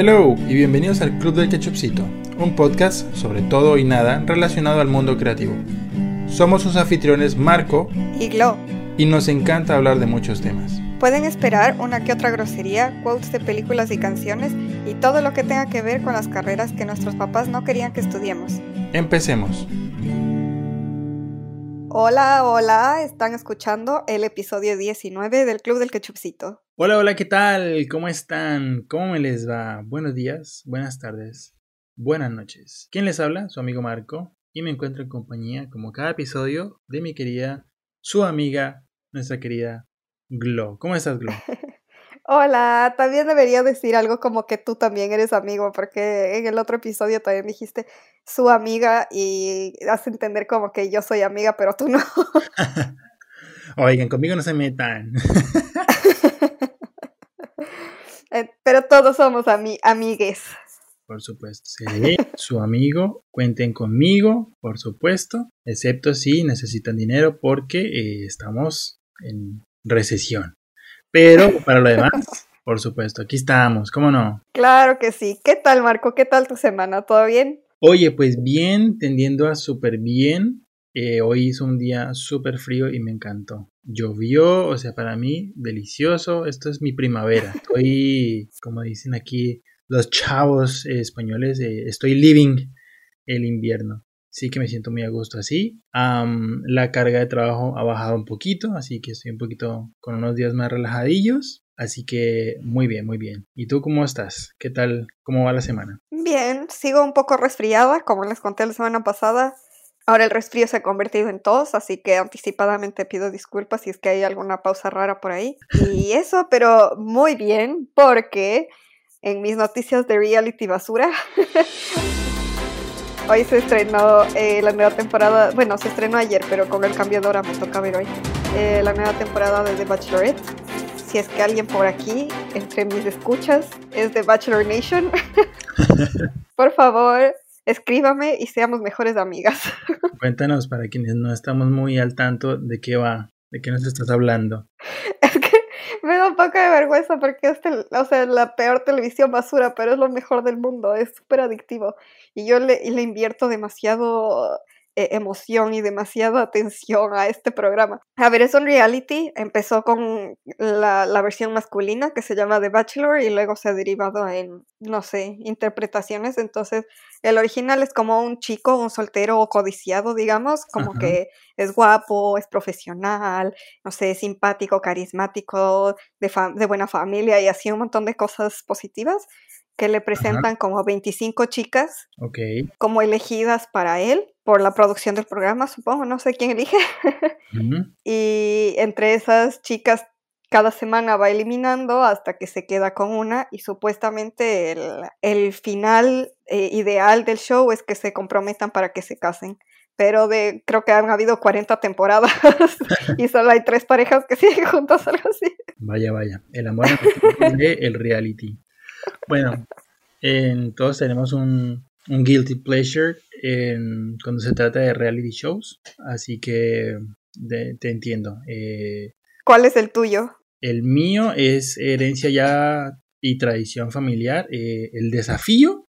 Hello y bienvenidos al Club del Ketchupcito, un podcast sobre todo y nada relacionado al mundo creativo. Somos sus anfitriones Marco y Glo. Y nos encanta hablar de muchos temas. Pueden esperar una que otra grosería, quotes de películas y canciones y todo lo que tenga que ver con las carreras que nuestros papás no querían que estudiemos. Empecemos. Hola, hola, están escuchando el episodio 19 del Club del Ketchupcito. Hola, hola, ¿qué tal? ¿Cómo están? ¿Cómo me les va? Buenos días, buenas tardes, buenas noches. ¿Quién les habla? Su amigo Marco. Y me encuentro en compañía, como cada episodio, de mi querida, su amiga, nuestra querida Glo. ¿Cómo estás, Glo? Hola, también debería decir algo como que tú también eres amigo, porque en el otro episodio también dijiste su amiga y hace entender como que yo soy amiga, pero tú no. Oigan, conmigo no se metan. Eh, pero todos somos ami amigues. Por supuesto, seré su amigo, cuenten conmigo, por supuesto, excepto si necesitan dinero porque eh, estamos en recesión. Pero para lo demás, por supuesto, aquí estamos, ¿cómo no? Claro que sí. ¿Qué tal, Marco? ¿Qué tal tu semana? ¿Todo bien? Oye, pues bien, tendiendo a súper bien. Eh, hoy hizo un día súper frío y me encantó. Llovió, o sea, para mí, delicioso. Esto es mi primavera. Estoy, como dicen aquí los chavos españoles, eh, estoy living el invierno sí que me siento muy a gusto así. la carga de trabajo ha bajado un poquito, así que estoy un poquito con unos días más relajadillos. Así que muy bien, muy bien. ¿Y tú cómo estás? ¿Qué tal? ¿Cómo va la semana? Bien, sigo un poco resfriada, como les conté la semana pasada. Ahora el resfrío se ha convertido en tos, así que anticipadamente pido disculpas si es que hay alguna pausa rara por ahí. Y eso, pero muy bien, porque en mis noticias de reality basura Hoy se estrenó eh, la nueva temporada, bueno, se estrenó ayer, pero con el cambio de hora me toca ver hoy. Eh, la nueva temporada de The Bachelorette. Si es que alguien por aquí, entre mis escuchas, es de Bachelor Nation, por favor, escríbame y seamos mejores amigas. Cuéntanos para quienes no estamos muy al tanto de qué va, de qué nos estás hablando. Es que me da un poco de vergüenza porque es o sea, la peor televisión basura, pero es lo mejor del mundo, es súper adictivo. Y yo le, le invierto demasiado eh, emoción y demasiada atención a este programa. A ver, es un reality, empezó con la, la, versión masculina que se llama The Bachelor y luego se ha derivado en, no sé, interpretaciones. Entonces, el original es como un chico, un soltero codiciado, digamos, como que es guapo, es profesional, no sé, simpático, carismático, de, de buena familia y así un montón de cosas positivas que le presentan como 25 chicas como elegidas para él por la producción del programa, supongo, no sé quién elige. Y entre esas chicas cada semana va eliminando hasta que se queda con una y supuestamente el, final eh, ideal del show es que se comprometan para que se casen. Pero de, creo que han habido 40 temporadas y solo hay tres parejas que siguen juntas, algo así. Vaya, vaya. El amor de el reality. Bueno, todos tenemos un, guilty pleasure cuando se trata de reality shows, así que te entiendo. Eh, ¿Cuál es el tuyo? El mío es herencia ya y tradición familiar. Eh, el desafío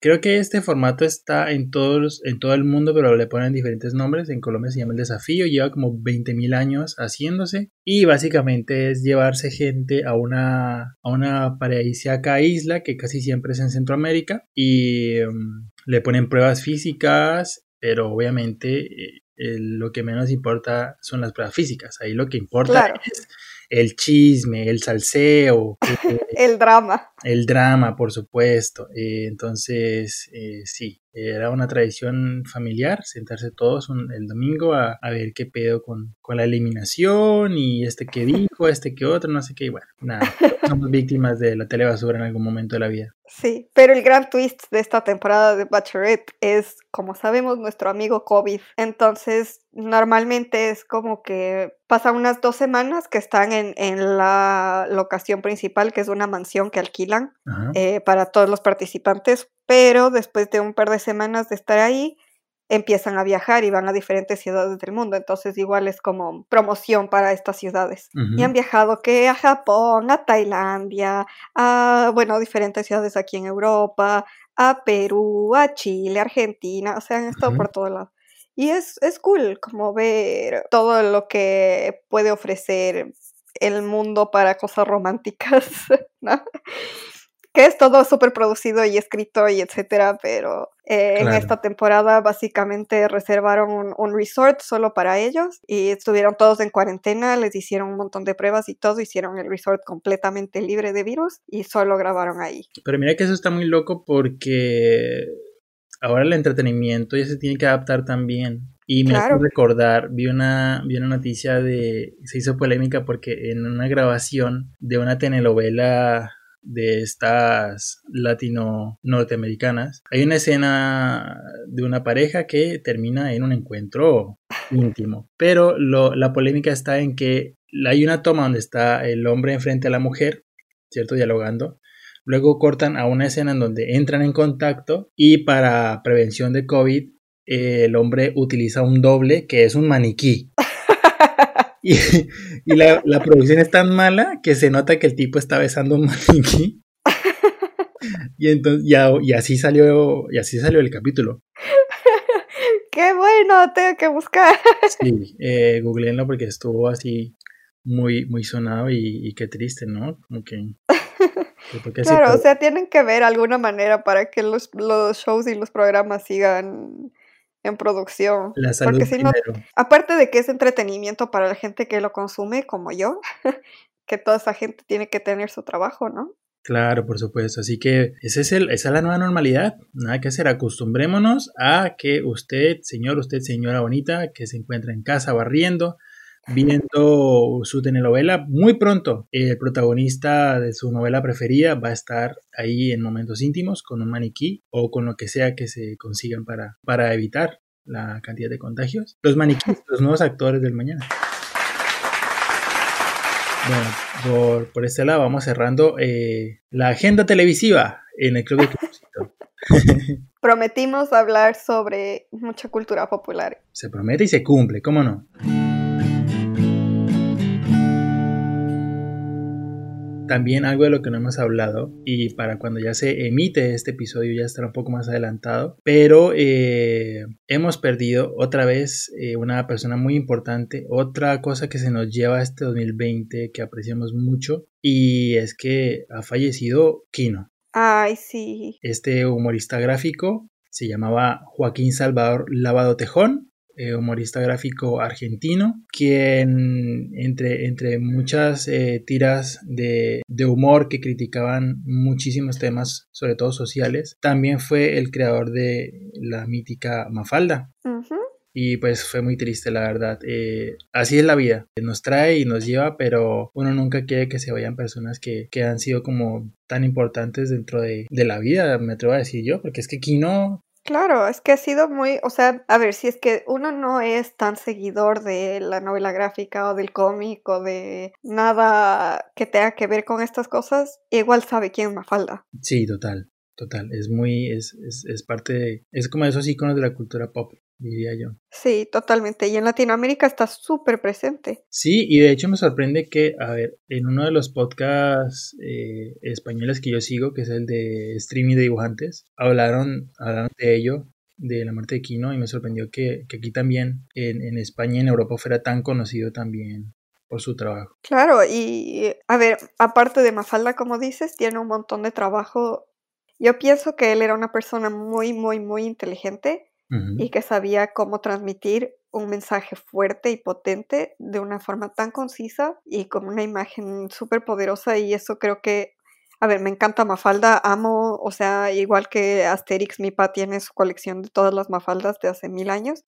creo que este formato está en, todos, en todo el mundo, pero le ponen diferentes nombres. En Colombia se llama El Desafío, lleva como 20.000 años haciéndose. Y básicamente es llevarse gente a una, a una paradisíaca isla que casi siempre es en Centroamérica. Y um, le ponen pruebas físicas, pero obviamente eh, lo que menos importa son las pruebas físicas. Ahí lo que importa es el chisme, el salseo. el drama. El drama, por supuesto. Eh, entonces, eh, sí, era una tradición familiar sentarse todos el domingo a, ver qué pedo con, con, la eliminación y este que dijo, este que otro, no sé qué. Y bueno, nada, somos víctimas de la telebasura en algún momento de la vida. Sí, pero el gran twist de esta temporada de Bachelorette es, como sabemos, nuestro amigo COVID. Entonces, normalmente es como que pasan unas dos semanas que están en, en la locación principal, que es una mansión que alquilan eh, para todos los participantes, pero después de un par de semanas de estar ahí, empiezan a viajar y van a diferentes ciudades del mundo. Entonces igual es como promoción para estas ciudades. Y han viajado que a Japón, a Tailandia, a, bueno, diferentes ciudades aquí en Europa, a Perú, a Chile, Argentina, o sea, han estado por todo lado. Y es, es cool como ver todo lo que puede ofrecer el mundo para cosas románticas, ¿no? Que es todo súper producido y escrito y etcétera, pero eh, en esta temporada básicamente reservaron un, resort solo para ellos y estuvieron todos en cuarentena, les hicieron un montón de pruebas y todo, hicieron el resort completamente libre de virus y solo grabaron ahí. Pero mira que eso está muy loco porque ahora el entretenimiento ya se tiene que adaptar también. Y me hace recordar, vi una, vi una noticia de, se hizo polémica porque en una grabación de una telenovela de estas latino norteamericanas, hay una escena de una pareja que termina en un encuentro íntimo. Pero la polémica está en que hay una toma donde está el hombre enfrente a la mujer, ¿cierto? Dialogando. Luego cortan a una escena en donde entran en contacto y para prevención de COVID el hombre utiliza un doble que es un maniquí. Y, la, producción es tan mala que se nota que el tipo está besando un maniquí. Y entonces, ya, y así salió, y así salió el capítulo. Qué bueno, tengo que buscar. Sí, eh, googleenlo porque estuvo así muy, muy sonado y, qué triste, ¿no? Como que. claro, o sea, tienen que ver alguna manera para que los, los shows y los programas sigan en producción. La salud Porque si no, aparte de que es entretenimiento para la gente que lo consume, como yo, que toda esa gente tiene que tener su trabajo, ¿no? Claro, por supuesto. Así que ese es el, esa es la nueva normalidad. Nada que hacer. Acostumbrémonos a que usted, señor, usted, señora bonita, que se encuentra en casa barriendo, viendo su telenovela. Muy pronto, el protagonista de su novela preferida va a estar ahí en momentos íntimos con un maniquí o con lo que sea que se consigan para, para evitar la cantidad de contagios. Los maniquíes, los nuevos actores del mañana. Bueno, por, este lado vamos cerrando eh, la agenda televisiva en el Club de Prometimos hablar sobre mucha cultura popular. Se promete y se cumple, ¿cómo no? También algo de lo que no hemos hablado y para cuando ya se emite este episodio ya estará un poco más adelantado, pero eh, hemos perdido otra vez eh, una persona muy importante, otra cosa que se nos lleva a este 2020 que apreciamos mucho y es que ha fallecido Kino. Ay, sí. Este humorista gráfico se llamaba Joaquín Salvador Lavado Tejón eh, humorista gráfico argentino, quien entre, entre muchas eh, tiras de, humor que criticaban muchísimos temas, sobre todo sociales, también fue el creador de la mítica Mafalda. Y pues fue muy triste, la verdad. Eh, así es la vida. Nos trae y nos lleva, pero uno nunca quiere que se vayan personas que, que han sido como tan importantes dentro de, de, la vida, me atrevo a decir yo, porque es que Kino Claro, es que ha sido muy, o sea, a ver, si es que uno no es tan seguidor de la novela gráfica o del cómic o de nada que tenga que ver con estas cosas, igual sabe quién es Mafalda. Sí, total, total, es muy, es, es, es parte de, es como esos iconos de la cultura pop diría yo. Sí, totalmente. Y en Latinoamérica está súper presente. Sí, y de hecho me sorprende que, a ver, en uno de los podcasts eh, españoles que yo sigo, que es el de streaming de dibujantes, hablaron, hablaron de ello, de la muerte de Kino, y me sorprendió que, aquí también, en, en España y en Europa, fuera tan conocido también por su trabajo. Claro, y a ver, aparte de Mafalda, como dices, tiene un montón de trabajo. Yo pienso que él era una persona muy, muy, muy inteligente y que sabía cómo transmitir un mensaje fuerte y potente de una forma tan concisa y con una imagen súper poderosa y eso creo que, a ver, me encanta Mafalda, amo, o sea, igual que Asterix, mi pa tiene su colección de todas las Mafaldas de hace mil años,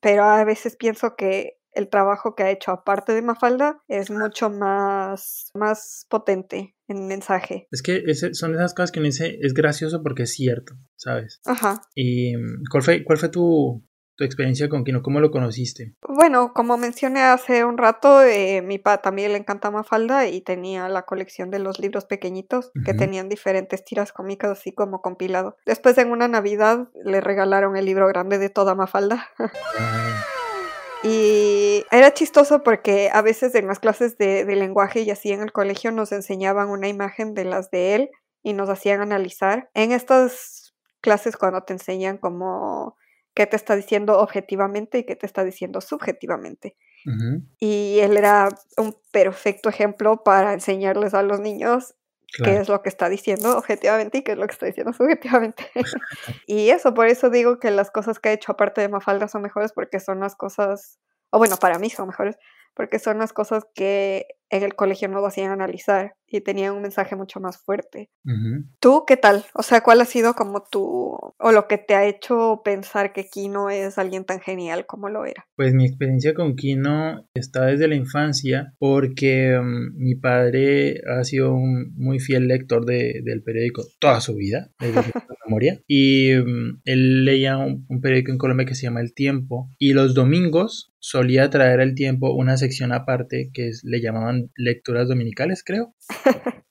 pero a veces pienso que el trabajo que ha hecho aparte de Mafalda es mucho más, más potente en mensaje. Es que son esas cosas que me dice, es gracioso porque es cierto, ¿sabes? Ajá. ¿Y mm, cuál fue, cuál fue tu, tu experiencia con Kino? ¿Cómo lo conociste? Bueno, como mencioné hace un rato, eh, mi papá también le encanta Mafalda y tenía la colección de los libros pequeñitos que tenían diferentes tiras cómicas así como compilado. Después en una Navidad le regalaron el libro grande de toda Mafalda. Y era chistoso porque a veces en las clases de, de, lenguaje y así en el colegio nos enseñaban una imagen de las de él y nos hacían analizar. En estas clases cuando te enseñan como qué te está diciendo objetivamente y qué te está diciendo subjetivamente. Y él era un perfecto ejemplo para enseñarles a los niños qué es lo que está diciendo objetivamente y qué es lo que está diciendo subjetivamente. y eso, por eso digo que las cosas que ha hecho aparte de Mafalda son mejores porque son las cosas, o bueno, para mí son mejores, porque son las cosas que en el colegio no lo hacían analizar y tenían un mensaje mucho más fuerte. ¿Tú qué tal? O sea, ¿cuál ha sido como tu, o lo que te ha hecho pensar que Kino es alguien tan genial como lo era? Pues mi experiencia con Kino está desde la infancia porque mm, mi padre ha sido un muy fiel lector de, del periódico toda su vida, desde su memoria, y mm, él leía un, un periódico en Colombia que se llama El Tiempo y los domingos solía traer al tiempo una sección aparte que le llamaban lecturas dominicales, creo,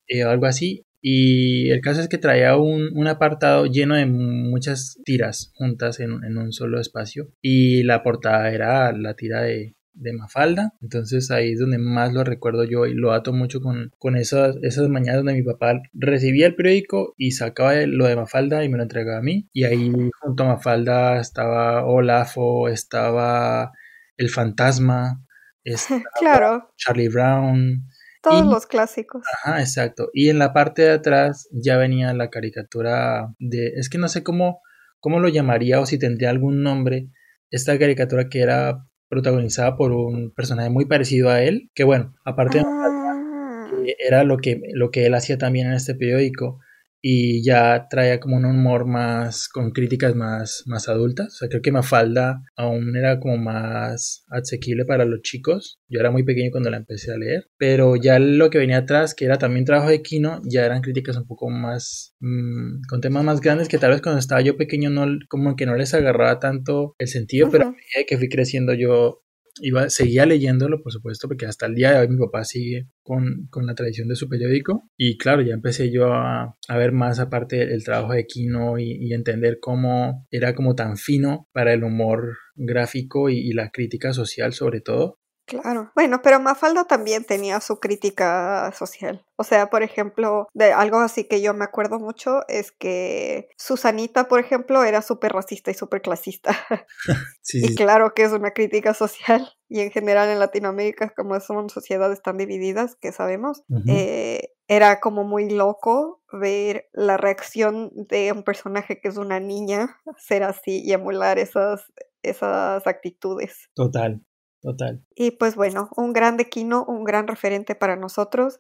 eh, o algo así. Y el caso es que traía un, apartado lleno de muchas tiras juntas en, en, un solo espacio. Y la portada era la tira de, de Mafalda. Entonces ahí es donde más lo recuerdo yo y lo ato mucho con, con esas, esas mañanas donde mi papá recibía el periódico y sacaba lo de Mafalda y me lo entregaba a mí. Y ahí junto a Mafalda estaba Olafo, estaba el Fantasma, claro. Charlie Brown. Todos los clásicos. Ajá, exacto. Y en la parte de atrás ya venía la caricatura de, es que no sé cómo, cómo lo llamaría o si tendría algún nombre, esta caricatura que era protagonizada por un personaje muy parecido a él, que bueno, aparte de ah. era lo que, lo que él hacía también en este periódico, y ya traía como un humor más con críticas más, más adultas. O sea, creo que Mafalda aún era como más asequible para los chicos. Yo era muy pequeño cuando la empecé a leer, pero ya lo que venía atrás, que era también trabajo de Kino, ya eran críticas un poco más mm, con temas más grandes que tal vez cuando estaba yo pequeño no como que no les agarraba tanto el sentido, pero a medida que fui creciendo yo iba, seguía leyéndolo, por supuesto, porque hasta el día de hoy mi papá sigue con, con la tradición de su periódico. Y claro, ya empecé yo a, a ver más aparte el trabajo de Kino y, y, entender cómo era como tan fino para el humor gráfico y, y la crítica social sobre todo. Claro. Bueno, pero Mafalda también tenía su crítica social. O sea, por ejemplo, de algo así que yo me acuerdo mucho es que Susanita, por ejemplo, era súper racista y súper clasista. sí, y claro que es una crítica social. Y en general en Latinoamérica, como son sociedades tan divididas, que sabemos, eh, era como muy loco ver la reacción de un personaje que es una niña ser así y emular esas, esas actitudes. Total. Total. Y pues bueno, un gran Kino, un gran referente para nosotros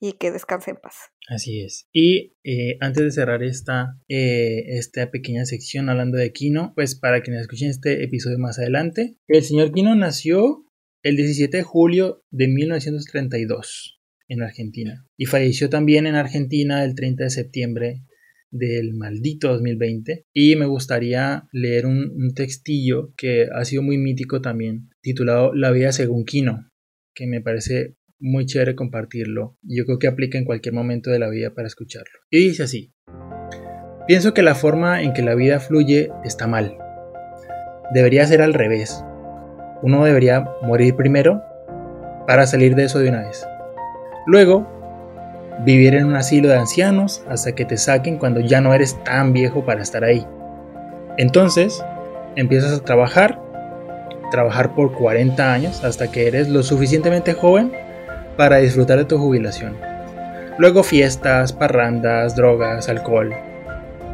y que descanse en paz. Así es. Y eh, antes de cerrar esta, eh, esta pequeña sección hablando de Kino, pues para quienes escuchen este episodio más adelante, el señor Kino nació el 17 de julio de 1932 en Argentina y falleció también en Argentina el 30 de septiembre del maldito 2020 y me gustaría leer un, textillo que ha sido muy mítico también titulado La vida según Kino que me parece muy chévere compartirlo. Yo creo que aplica en cualquier momento de la vida para escucharlo. Y dice así pienso que la forma en que la vida fluye está mal. Debería ser al revés. Uno debería morir primero para salir de eso de una vez. Luego vivir en un asilo de ancianos hasta que te saquen cuando ya no eres tan viejo para estar ahí. Entonces, empiezas a trabajar, trabajar por 40 años hasta que eres lo suficientemente joven para disfrutar de tu jubilación. Luego fiestas, parrandas, drogas, alcohol,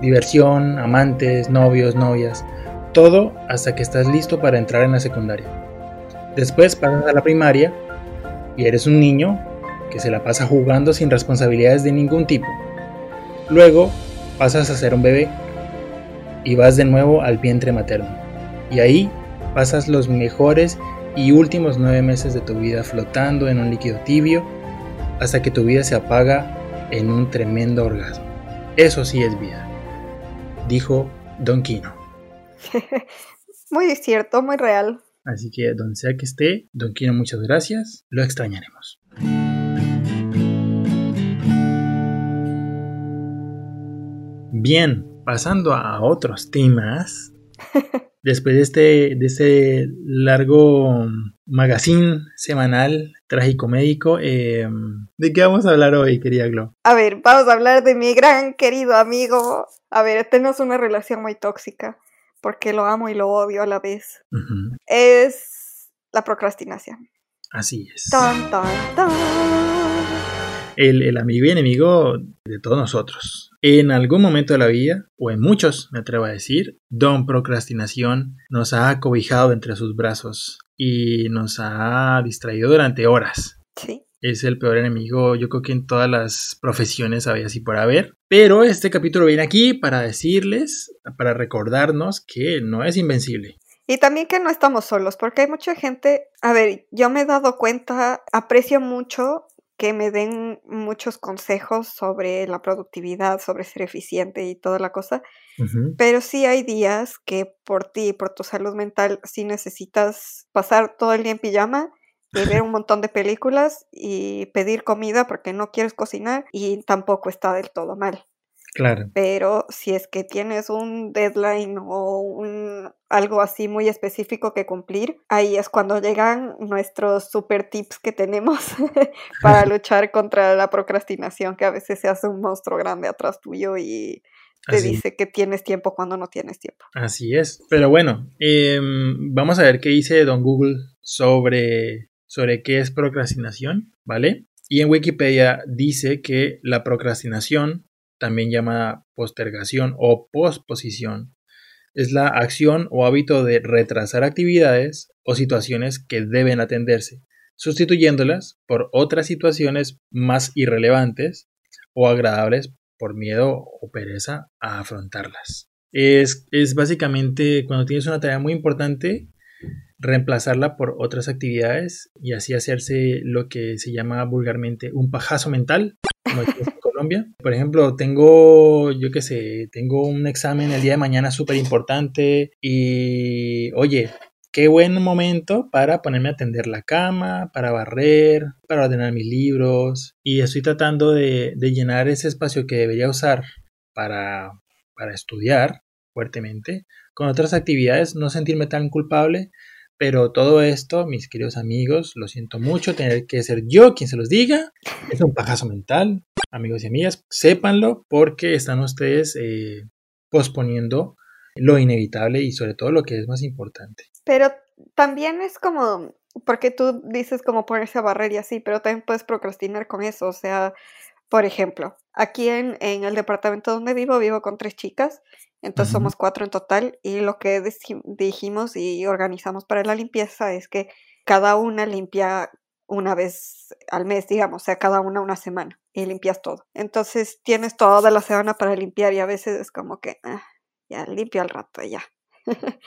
diversión, amantes, novios, novias, todo hasta que estás listo para entrar en la secundaria. Después pasas a la primaria y eres un niño que se la pasa jugando sin responsabilidades de ningún tipo. Luego pasas a ser un bebé y vas de nuevo al vientre materno. Y ahí pasas los mejores y últimos nueve meses de tu vida flotando en un líquido tibio hasta que tu vida se apaga en un tremendo orgasmo. Eso sí es vida, dijo Don Quino. Muy cierto, muy real. Así que donde sea que esté, Don Kino, muchas gracias. Lo extrañaremos. Bien, pasando a otros temas. Después de este, de este largo magazine semanal trágico médico, em, ¿de qué vamos a hablar hoy, querida Glo? A ver, vamos a hablar de mi gran querido amigo. A ver, tenemos una relación muy tóxica porque lo amo y lo odio a la vez. Es la procrastinación. Así es. Tan, tan, tan. El, el, amigo y enemigo de todos nosotros. En algún momento de la vida, o en muchos, me atrevo a decir, Don Procrastinación nos ha acobijado entre sus brazos y nos ha distraído durante horas. Sí. Es el peor enemigo, yo creo que en todas las profesiones había así por haber. Pero este capítulo viene aquí para decirles, para recordarnos que no es invencible. Y también que no estamos solos, porque hay mucha gente, a ver, yo me he dado cuenta, aprecio mucho que me den muchos consejos sobre la productividad, sobre ser eficiente y toda la cosa. Pero sí hay días que por ti, por tu salud mental, sí necesitas pasar todo el día en pijama y ver un montón de películas y pedir comida porque no quieres cocinar y tampoco está del todo mal. Claro. Pero si es que tienes un deadline o un, algo así muy específico que cumplir, ahí es cuando llegan nuestros super tips que tenemos para luchar contra la procrastinación, que a veces se hace un monstruo grande atrás tuyo y te dice que tienes tiempo cuando no tienes tiempo. Así es. Pero bueno, em, vamos a ver qué dice Don Google sobre, sobre qué es procrastinación, ¿vale? Y en Wikipedia dice que la procrastinación también llamada postergación o posposición, es la acción o hábito de retrasar actividades o situaciones que deben atenderse, sustituyéndolas por otras situaciones más irrelevantes o agradables por miedo o pereza a afrontarlas. Es, es básicamente cuando tienes una tarea muy importante, reemplazarla por otras actividades y así hacerse lo que se llama vulgarmente un pajazo mental, como Colombia. Por ejemplo, tengo, yo qué sé, tengo un examen el día de mañana súper importante y, oye, qué buen momento para ponerme a atender la cama, para barrer, para ordenar mis libros y estoy tratando de, de llenar ese espacio que debería usar para, para estudiar fuertemente con otras actividades, no sentirme tan culpable pero todo esto, mis queridos amigos, lo siento mucho, tener que ser yo quien se los diga. Es un pajazo mental, amigos y amigas. Sépanlo porque están ustedes eh, posponiendo lo inevitable y sobre todo lo que es más importante. Pero también es como, porque tú dices como ponerse a barrer y así, pero también puedes procrastinar con eso. O sea, por ejemplo, aquí en, en el departamento donde vivo, vivo con tres chicas entonces somos cuatro en total y lo que dijimos y organizamos para la limpieza es que cada una limpia una vez al mes, digamos, o sea, cada una una semana y limpias todo. Entonces tienes toda la semana para limpiar y a veces es como que ah, ya limpio al rato y ya.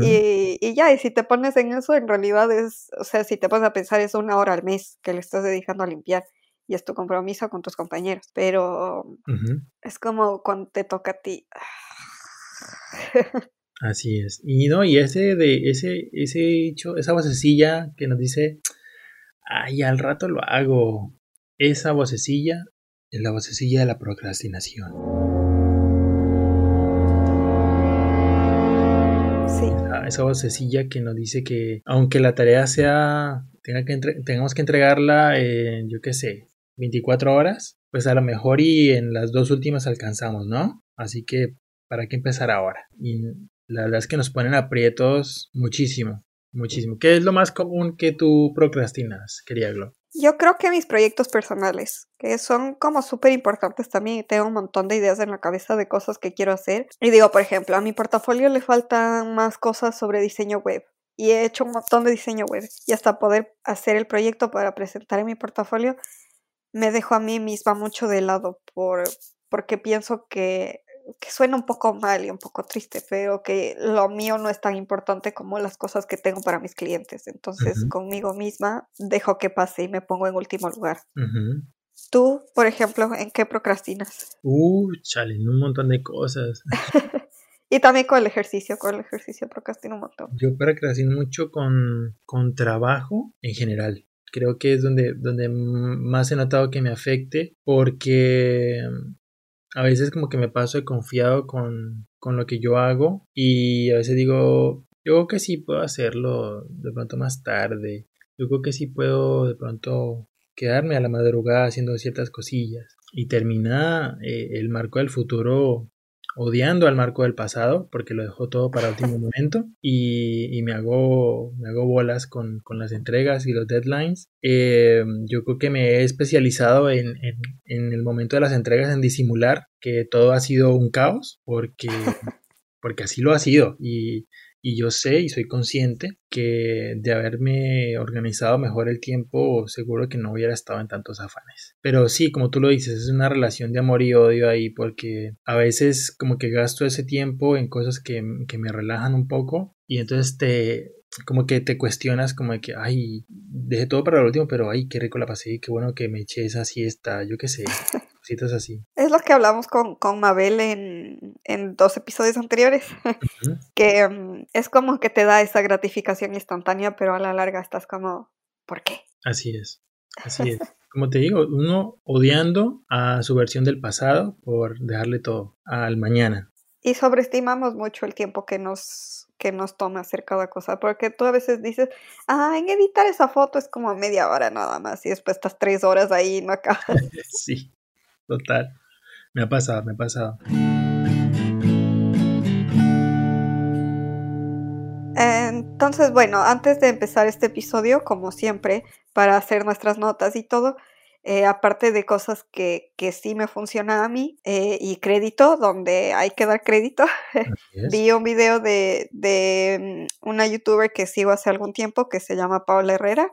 y, y, ya, y si te pones en eso, en realidad es, o sea, si te pones a pensar, es una hora al mes que le estás dedicando a limpiar y es tu compromiso con tus compañeros, pero es como cuando te toca a ti. Así es. Y no, y ese de ese ese hecho, esa vocecilla que nos dice, "Ay, al rato lo hago." Esa vocecilla es la vocecilla de la procrastinación. Sí. Esa, vocecilla que nos dice que aunque la tarea sea tenga que tengamos que entregarla en, yo qué sé, 24 horas, pues a lo mejor y en las dos últimas alcanzamos, ¿no? Así que ¿para qué empezar ahora? Y la verdad es que nos ponen aprietos muchísimo, muchísimo. ¿Qué es lo más común que tú procrastinas, quería Glo? Yo creo que mis proyectos personales, que son como súper importantes también, tengo un montón de ideas en la cabeza de cosas que quiero hacer. Y digo, por ejemplo, a mi portafolio le faltan más cosas sobre diseño web. Y he hecho un montón de diseño web. Y hasta poder hacer el proyecto para presentar en mi portafolio, me dejo a mí misma mucho de lado por, porque pienso que que suena un poco mal y un poco triste, pero que lo mío no es tan importante como las cosas que tengo para mis clientes. Entonces, conmigo misma dejo que pase y me pongo en último lugar. Tú, por ejemplo, ¿en qué procrastinas? Uh, chale, en un montón de cosas. Y también con el ejercicio, con el ejercicio procrastino un montón. Yo procrastino mucho con, con trabajo en general. Creo que es donde, donde más he notado que me afecte porque a veces como que me paso de confiado con, con lo que yo hago y a veces digo, yo que sí puedo hacerlo de pronto más tarde. Yo creo que sí puedo de pronto quedarme a la madrugada haciendo ciertas cosillas y termina eh, el marco del futuro odiando al marco del pasado porque lo dejó todo para último momento y, y, me hago me hago bolas con, con las entregas y los deadlines. Eh, yo creo que me he especializado en, en, en, el momento de las entregas en disimular que todo ha sido un caos porque porque así lo ha sido y y yo sé y soy consciente que de haberme organizado mejor el tiempo, seguro que no hubiera estado en tantos afanes. Pero sí, como tú lo dices, es una relación de amor y odio ahí porque a veces como que gasto ese tiempo en cosas que, que me relajan un poco y entonces te como que te cuestionas como de que, ay, dejé todo para el último, pero ay, qué rico la pasé, qué bueno que me eché esa siesta, yo qué sé, cositas así. Es lo que hablamos con, con Mabel en, en dos episodios anteriores, que um, es como que te da esa gratificación instantánea, pero a la larga estás como, ¿por qué? Así es, así es. Como te digo, uno odiando a su versión del pasado por dejarle todo al mañana. Y sobreestimamos mucho el tiempo que nos que nos tome hacer cada cosa, porque tú a veces dices, ah, en editar esa foto es como media hora nada más, y después estás tres horas ahí y no acabas. sí, total. Me ha pasado, me ha pasado. Entonces, bueno, antes de empezar este episodio, como siempre, para hacer nuestras notas y todo, eh, aparte de cosas que, que, sí me funcionan a mí eh, y crédito, donde hay que dar crédito, vi un video de, de, mm, una youtuber que sigo hace algún tiempo que se llama Paula Herrera.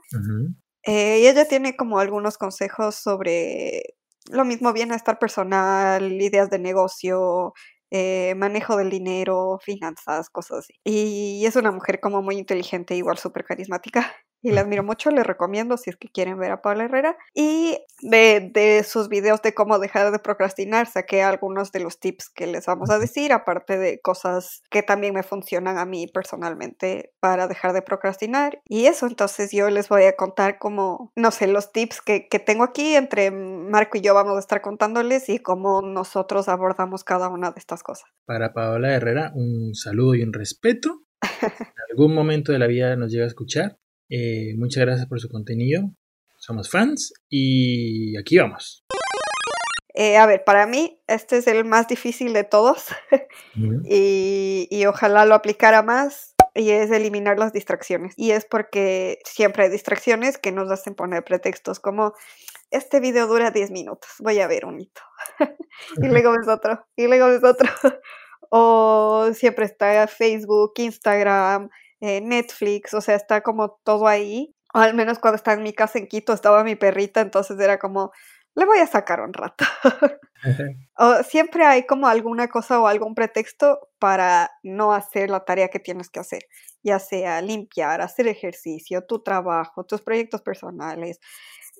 eh, y ella tiene como algunos consejos sobre lo mismo bienestar personal, ideas de negocio, eh, manejo del dinero, finanzas, cosas así. Y es una mujer como muy inteligente, igual súper carismática y la admiro mucho, les recomiendo si es que quieren ver a Paula Herrera. Y de, de, sus videos de cómo dejar de procrastinar, saqué algunos de los tips que les vamos a decir, aparte de cosas que también me funcionan a mí personalmente para dejar de procrastinar. Y eso, entonces yo les voy a contar como, no sé, los tips que, que tengo aquí, entre Marco y yo vamos a estar contándoles y cómo nosotros abordamos cada una de estas cosas. Para Paola Herrera, un saludo y un respeto. En algún momento de la vida nos llega a escuchar eh, muchas gracias por su contenido. Somos fans y aquí vamos. Eh, a ver, para mí este es el más difícil de todos y, y, ojalá lo aplicara más y es eliminar las distracciones. Y es porque siempre hay distracciones que nos hacen poner pretextos como este video dura 10 minutos, voy a ver un hito. y luego ves otro, y luego ves otro. o siempre está Facebook, Instagram, eh, Netflix, o sea, está como todo ahí. O al menos cuando estaba en mi casa en Quito estaba mi perrita, entonces era como, le voy a sacar un rato. o siempre hay como alguna cosa o algún pretexto para no hacer la tarea que tienes que hacer, ya sea limpiar, hacer ejercicio, tu trabajo, tus proyectos personales,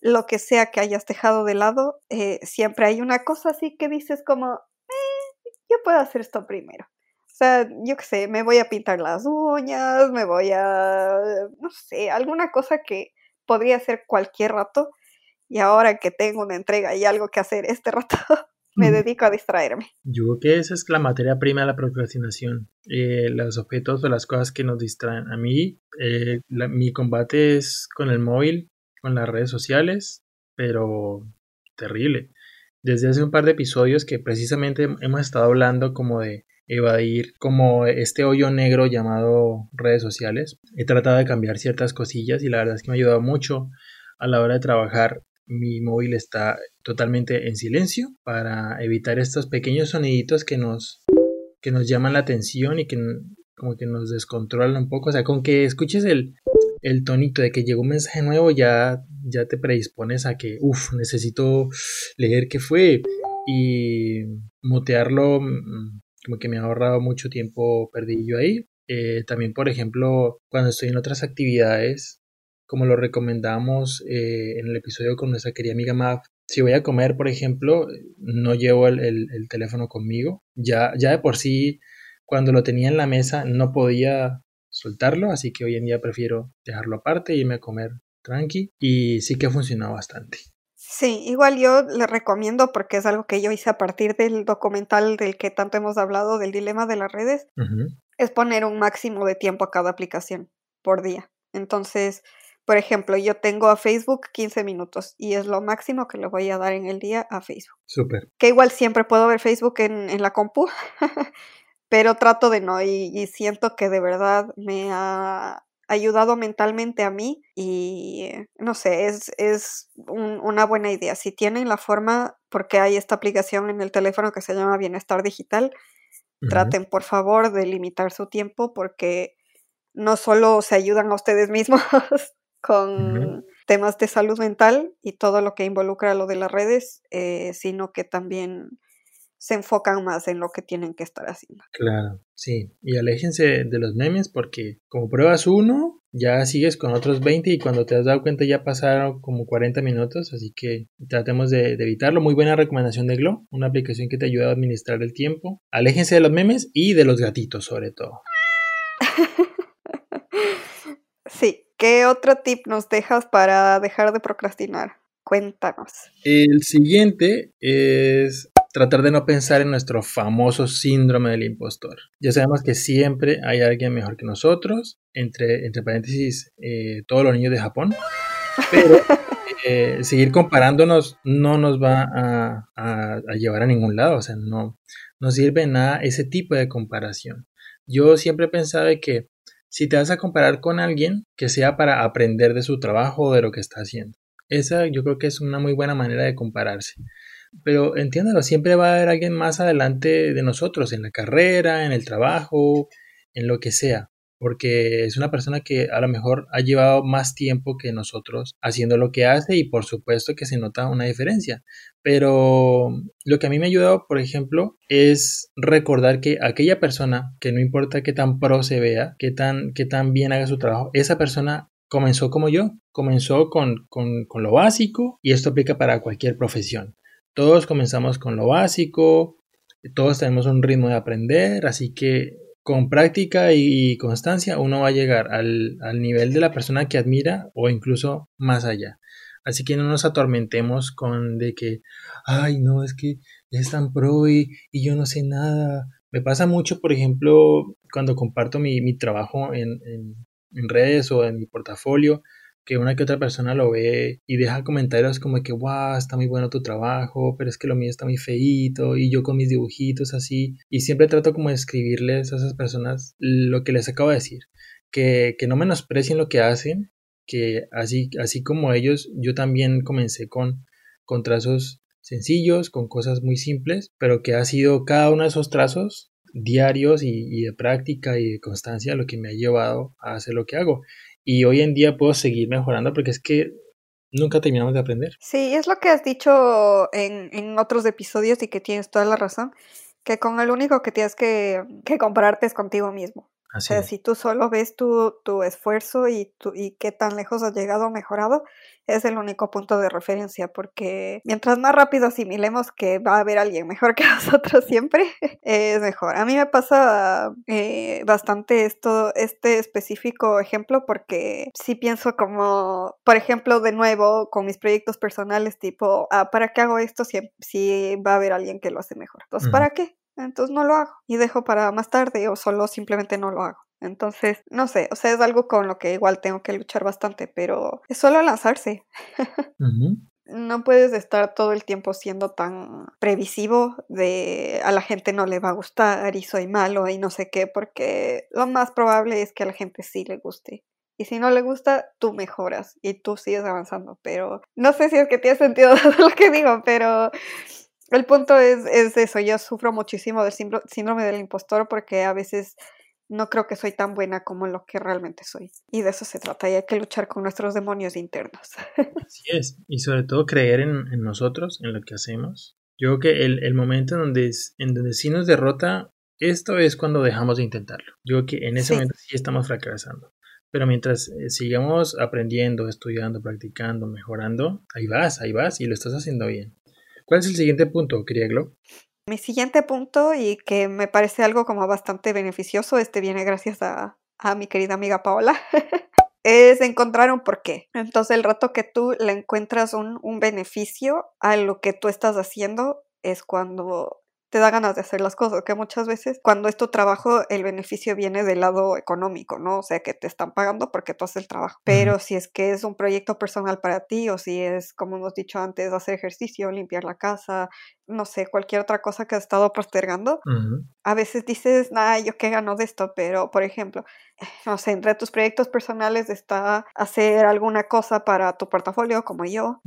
lo que sea que hayas dejado de lado, eh, siempre hay una cosa así que dices como, eh, yo puedo hacer esto primero. O sea, yo qué sé, me voy a pintar las uñas, me voy a, no sé, alguna cosa que podría hacer cualquier rato. Y ahora que tengo una entrega y algo que hacer este rato, me dedico a distraerme. Yo creo que esa es la materia prima de la procrastinación. Eh, los objetos o las cosas que nos distraen. A mí, eh, la, mi combate es con el móvil, con las redes sociales, pero terrible. Desde hace un par de episodios que precisamente hemos estado hablando como de evadir como este hoyo negro llamado redes sociales. He tratado de cambiar ciertas cosillas y la verdad es que me ha ayudado mucho a la hora de trabajar. Mi móvil está totalmente en silencio para evitar estos pequeños soniditos que nos, que nos llaman la atención y que como que nos descontrolan un poco. O sea, con que escuches el, el tonito de que llegó un mensaje nuevo ya, ya te predispones a que, uff, necesito leer qué fue y mutearlo mm, que me ha ahorrado mucho tiempo perdido ahí. Eh, también, por ejemplo, cuando estoy en otras actividades, como lo recomendamos eh, en el episodio con nuestra querida amiga Mav, si voy a comer, por ejemplo, no llevo el, el, el, teléfono conmigo. Ya, ya de por sí cuando lo tenía en la mesa no podía soltarlo, así que hoy en día prefiero dejarlo aparte y irme a comer tranqui y sí que ha funcionado bastante. Sí, igual yo le recomiendo porque es algo que yo hice a partir del documental del que tanto hemos hablado, del dilema de las redes, es poner un máximo de tiempo a cada aplicación por día. Entonces, por ejemplo, yo tengo a Facebook 15 minutos y es lo máximo que le voy a dar en el día a Facebook. Súper. Que igual siempre puedo ver Facebook en, en la compu, pero trato de no y, siento que de verdad me ha ayudado mentalmente a mí y no sé, es, es una buena idea. Si tienen la forma, porque hay esta aplicación en el teléfono que se llama Bienestar Digital, traten por favor de limitar su tiempo porque no solo se ayudan a ustedes mismos con temas de salud mental y todo lo que involucra lo de las redes, eh, sino que también se enfocan más en lo que tienen que estar haciendo. Claro, sí. Y aléjense de los memes porque como pruebas uno, ya sigues con otros 20 y cuando te has dado cuenta ya pasaron como 40 minutos, así que tratemos de, evitarlo. Muy buena recomendación de Glow, una aplicación que te ayuda a administrar el tiempo. Aléjense de los memes y de los gatitos sobre todo. sí. ¿Qué otro tip nos dejas para dejar de procrastinar? Cuéntanos. El siguiente es tratar de no pensar en nuestro famoso síndrome del impostor. Ya sabemos que siempre hay alguien mejor que nosotros, entre, entre paréntesis, eh, todos los niños de Japón, pero eh, seguir comparándonos no nos va a, a, llevar a ningún lado, o sea, no, no sirve nada ese tipo de comparación. Yo siempre he pensado que si te vas a comparar con alguien, que sea para aprender de su trabajo o de lo que está haciendo. Esa yo creo que es una muy buena manera de compararse. Pero entiéndalo, siempre va a haber alguien más adelante de nosotros, en la carrera, en el trabajo, en lo que sea, porque es una persona que a lo mejor ha llevado más tiempo que nosotros haciendo lo que hace y por supuesto que se nota una diferencia. Pero lo que a mí me ha ayudado, por ejemplo, es recordar que aquella persona, que no importa qué tan pro se vea, qué tan, qué tan bien haga su trabajo, esa persona comenzó como yo, comenzó con, con, con lo básico y esto aplica para cualquier profesión. Todos comenzamos con lo básico, todos tenemos un ritmo de aprender, así que con práctica y constancia uno va a llegar al, nivel de la persona que admira o incluso más allá. Así que no nos atormentemos con de que, ay, no, es que es tan pro y, yo no sé nada. Me pasa mucho, por ejemplo, cuando comparto mi, trabajo en, en, redes o en mi portafolio, que una que otra persona lo ve y deja comentarios como que, wow, está muy bueno tu trabajo, pero es que lo mío está muy feíto y yo con mis dibujitos así. Y siempre trato como de escribirles a esas personas lo que les acabo de decir, que, que no menosprecien lo que hacen, que así, así como ellos, yo también comencé con, con trazos sencillos, con cosas muy simples, pero que ha sido cada uno de esos trazos diarios y de práctica y de constancia lo que me ha llevado a hacer lo que hago y hoy en día puedo seguir mejorando porque es que nunca terminamos de aprender. Sí, es lo que has dicho en, en otros episodios y que tienes toda la razón, que con el único que tienes que, que compararte es contigo mismo o sea, si tú solo ves tu, tu esfuerzo y, tu, y qué tan lejos has llegado o mejorado, es el único punto de referencia, porque mientras más rápido asimilemos que va a haber alguien mejor que nosotros siempre, es mejor. A mí me pasa eh, bastante esto, este específico ejemplo, porque si pienso como, por ejemplo, de nuevo, con mis proyectos personales, tipo, ah, ¿para qué hago esto si, si va a haber alguien que lo hace mejor? Entonces, ¿para qué? Entonces no lo hago y dejo para más tarde o solo simplemente no lo hago. Entonces, no sé, o sea, es algo con lo que igual tengo que luchar bastante, pero es solo lanzarse. No puedes estar todo el tiempo siendo tan previsivo de a la gente no le va a gustar y soy malo y no sé qué, porque lo más probable es que a la gente sí le guste. Y si no le gusta, tú mejoras y tú sigues avanzando. Pero no sé si es que tiene sentido lo que digo, pero el punto es, es eso, yo sufro muchísimo del síndrome del impostor porque a veces no creo que soy tan buena como lo que realmente soy. Y de eso se trata, y hay que luchar con nuestros demonios internos. Así es, y sobre todo creer en, nosotros, en lo que hacemos. Yo creo que el, el momento en donde, en donde sí nos derrota, esto es cuando dejamos de intentarlo. Yo creo que en ese momento sí estamos fracasando. Pero mientras eh, sigamos aprendiendo, estudiando, practicando, mejorando, ahí vas, ahí vas y lo estás haciendo bien. ¿Cuál es el siguiente punto, Crieglo? Mi siguiente punto y que me parece algo como bastante beneficioso, este viene gracias a, a mi querida amiga Paola. es encontrar un porqué. Entonces, el rato que tú le encuentras un, un, beneficio a lo que tú estás haciendo es cuando te da ganas de hacer las cosas, que muchas veces cuando es tu trabajo el beneficio viene del lado económico, ¿no? O sea, que te están pagando porque tú haces el trabajo. Pero si es que es un proyecto personal para ti o si es, como hemos dicho antes, hacer ejercicio, limpiar la casa, no sé, cualquier otra cosa que has estado postergando, a veces dices, nada, yo qué gano de esto, pero por ejemplo, no sé, entre tus proyectos personales está hacer alguna cosa para tu portafolio, como yo,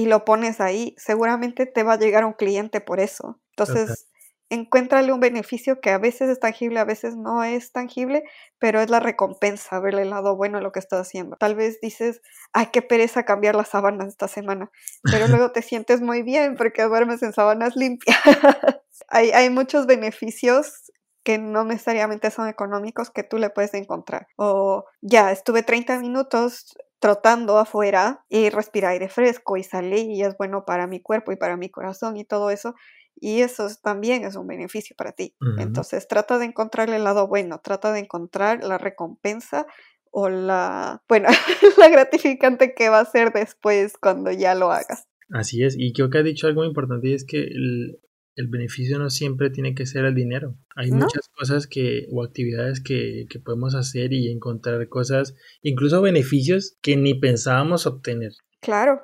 y lo pones ahí, seguramente te va a llegar un cliente por eso. Entonces, encuéntrale un beneficio que a veces es tangible, a veces no es tangible, pero es la recompensa, verle el lado bueno a lo que estás haciendo. Tal vez dices, ay, qué pereza cambiar las sábanas esta semana, pero luego te sientes muy bien porque duermes en sábanas limpias. hay, hay muchos beneficios que no necesariamente son económicos que tú le puedes encontrar. O ya, estuve 30 minutos trotando afuera y respira aire fresco y salí y es bueno para mi cuerpo y para mi corazón y todo eso. Y eso también es un beneficio para ti. Entonces trata de encontrar el lado bueno, trata de encontrar la recompensa o la, bueno, la gratificante que va a ser después cuando ya lo hagas. Así es, y creo que ha dicho algo importante y es que el, el beneficio no siempre tiene que ser el dinero. Hay muchas cosas que o actividades que, que, podemos hacer y encontrar cosas, incluso beneficios que ni pensábamos obtener. Claro.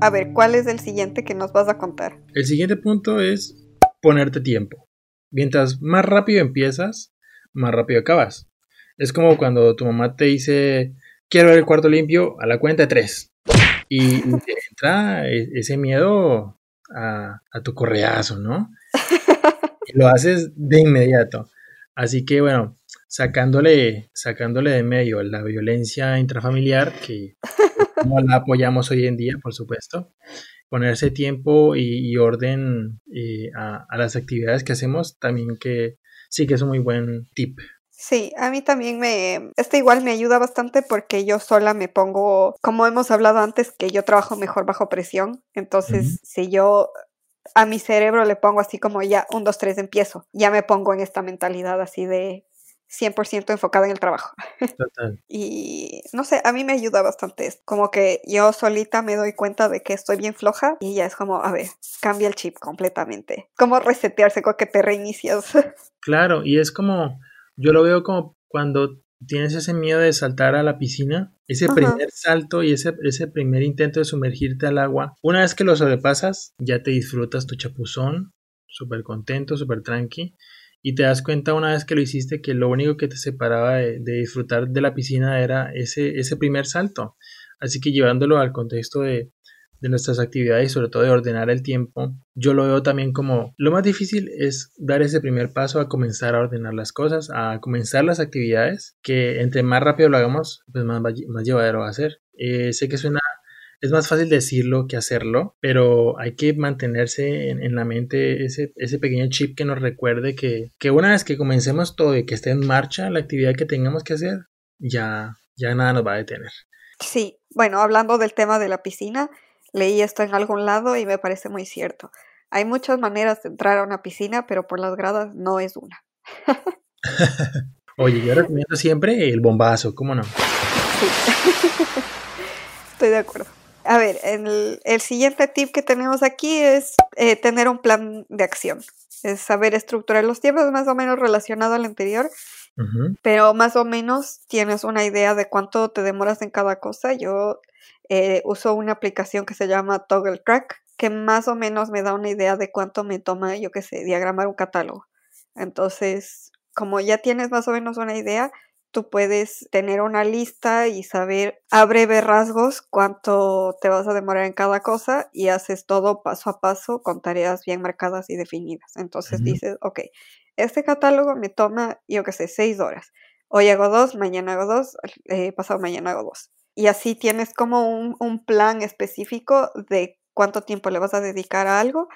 A ver, ¿cuál es el siguiente que nos vas a contar? El siguiente punto es ponerte tiempo. Mientras más rápido empiezas, más rápido acabas. Es como cuando tu mamá te dice, quiero ver el cuarto limpio a la cuenta de tres. Y te entra e, ese miedo a, a tu correazo, ¿no? Y lo haces de inmediato. Así que bueno, sacándole, sacándole de medio la violencia intrafamiliar, que no la apoyamos hoy en día, por supuesto, ponerse tiempo y, orden eh, a, a, las actividades que hacemos, también que sí que es un muy buen tip. Sí, a mí también me, este igual me ayuda bastante porque yo sola me pongo, como hemos hablado antes, que yo trabajo mejor bajo presión, entonces si yo a mi cerebro le pongo así como ya, un, dos, tres, empiezo, ya me pongo en esta mentalidad así de 100% enfocada en el trabajo. Total. y no sé, a mí me ayuda bastante. Como que yo solita me doy cuenta de que estoy bien floja y ya es como, a ver, cambia el chip completamente. Como resetearse con que te reinicias. Claro, y es como yo lo veo como cuando tienes ese miedo de saltar a la piscina, ese primer salto y ese, ese primer intento de sumergirte al agua, una vez que lo sobrepasas, ya te disfrutas tu chapuzón, súper contento, súper tranqui, y te das cuenta una vez que lo hiciste que lo único que te separaba de, de disfrutar de la piscina era ese, ese primer salto. Así que llevándolo al contexto de, de nuestras actividades y sobre todo de ordenar el tiempo, yo lo veo también como lo más difícil es dar ese primer paso a comenzar a ordenar las cosas, a comenzar las actividades, que entre más rápido lo hagamos, pues más, más llevadero va a ser. Eh, sé que suena, es más fácil decirlo que hacerlo, pero hay que mantenerse en, la mente ese, ese, pequeño chip que nos recuerde que, que una vez que comencemos todo y que esté en marcha la actividad que tengamos que hacer, ya, ya nada nos va a detener. Sí, bueno, hablando del tema de la piscina, Leí esto en algún lado y me parece muy cierto. Hay muchas maneras de entrar a una piscina, pero por las gradas no es una. Oye, yo recomiendo siempre el bombazo, ¿cómo no? Sí. Estoy de acuerdo. A ver, el, el, siguiente tip que tenemos aquí es eh, tener un plan de acción. Es saber estructurar los tiempos, más o menos relacionado al anterior, pero más o menos tienes una idea de cuánto te demoras en cada cosa. Yo eh, uso una aplicación que se llama Toggle Track, que más o menos me da una idea de cuánto me toma, yo qué sé, diagramar un catálogo. Entonces, como ya tienes más o menos una idea, tú puedes tener una lista y saber a breve rasgos cuánto te vas a demorar en cada cosa y haces todo paso a paso con tareas bien marcadas y definidas. Entonces dices, ok, este catálogo me toma, yo qué sé, seis horas. Hoy hago dos, mañana hago dos, eh, pasado mañana hago dos y así tienes como un, plan específico de cuánto tiempo le vas a dedicar a algo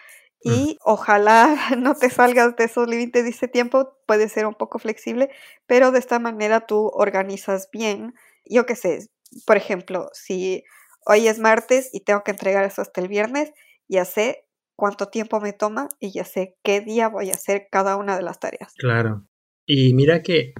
y ojalá no te salgas de esos límites de ese tiempo, puede ser un poco flexible, pero de esta manera tú organizas bien, yo qué sé, por ejemplo, si hoy es martes y tengo que entregar eso hasta el viernes, ya sé cuánto tiempo me toma y ya sé qué día voy a hacer cada una de las tareas. Claro. Y mira que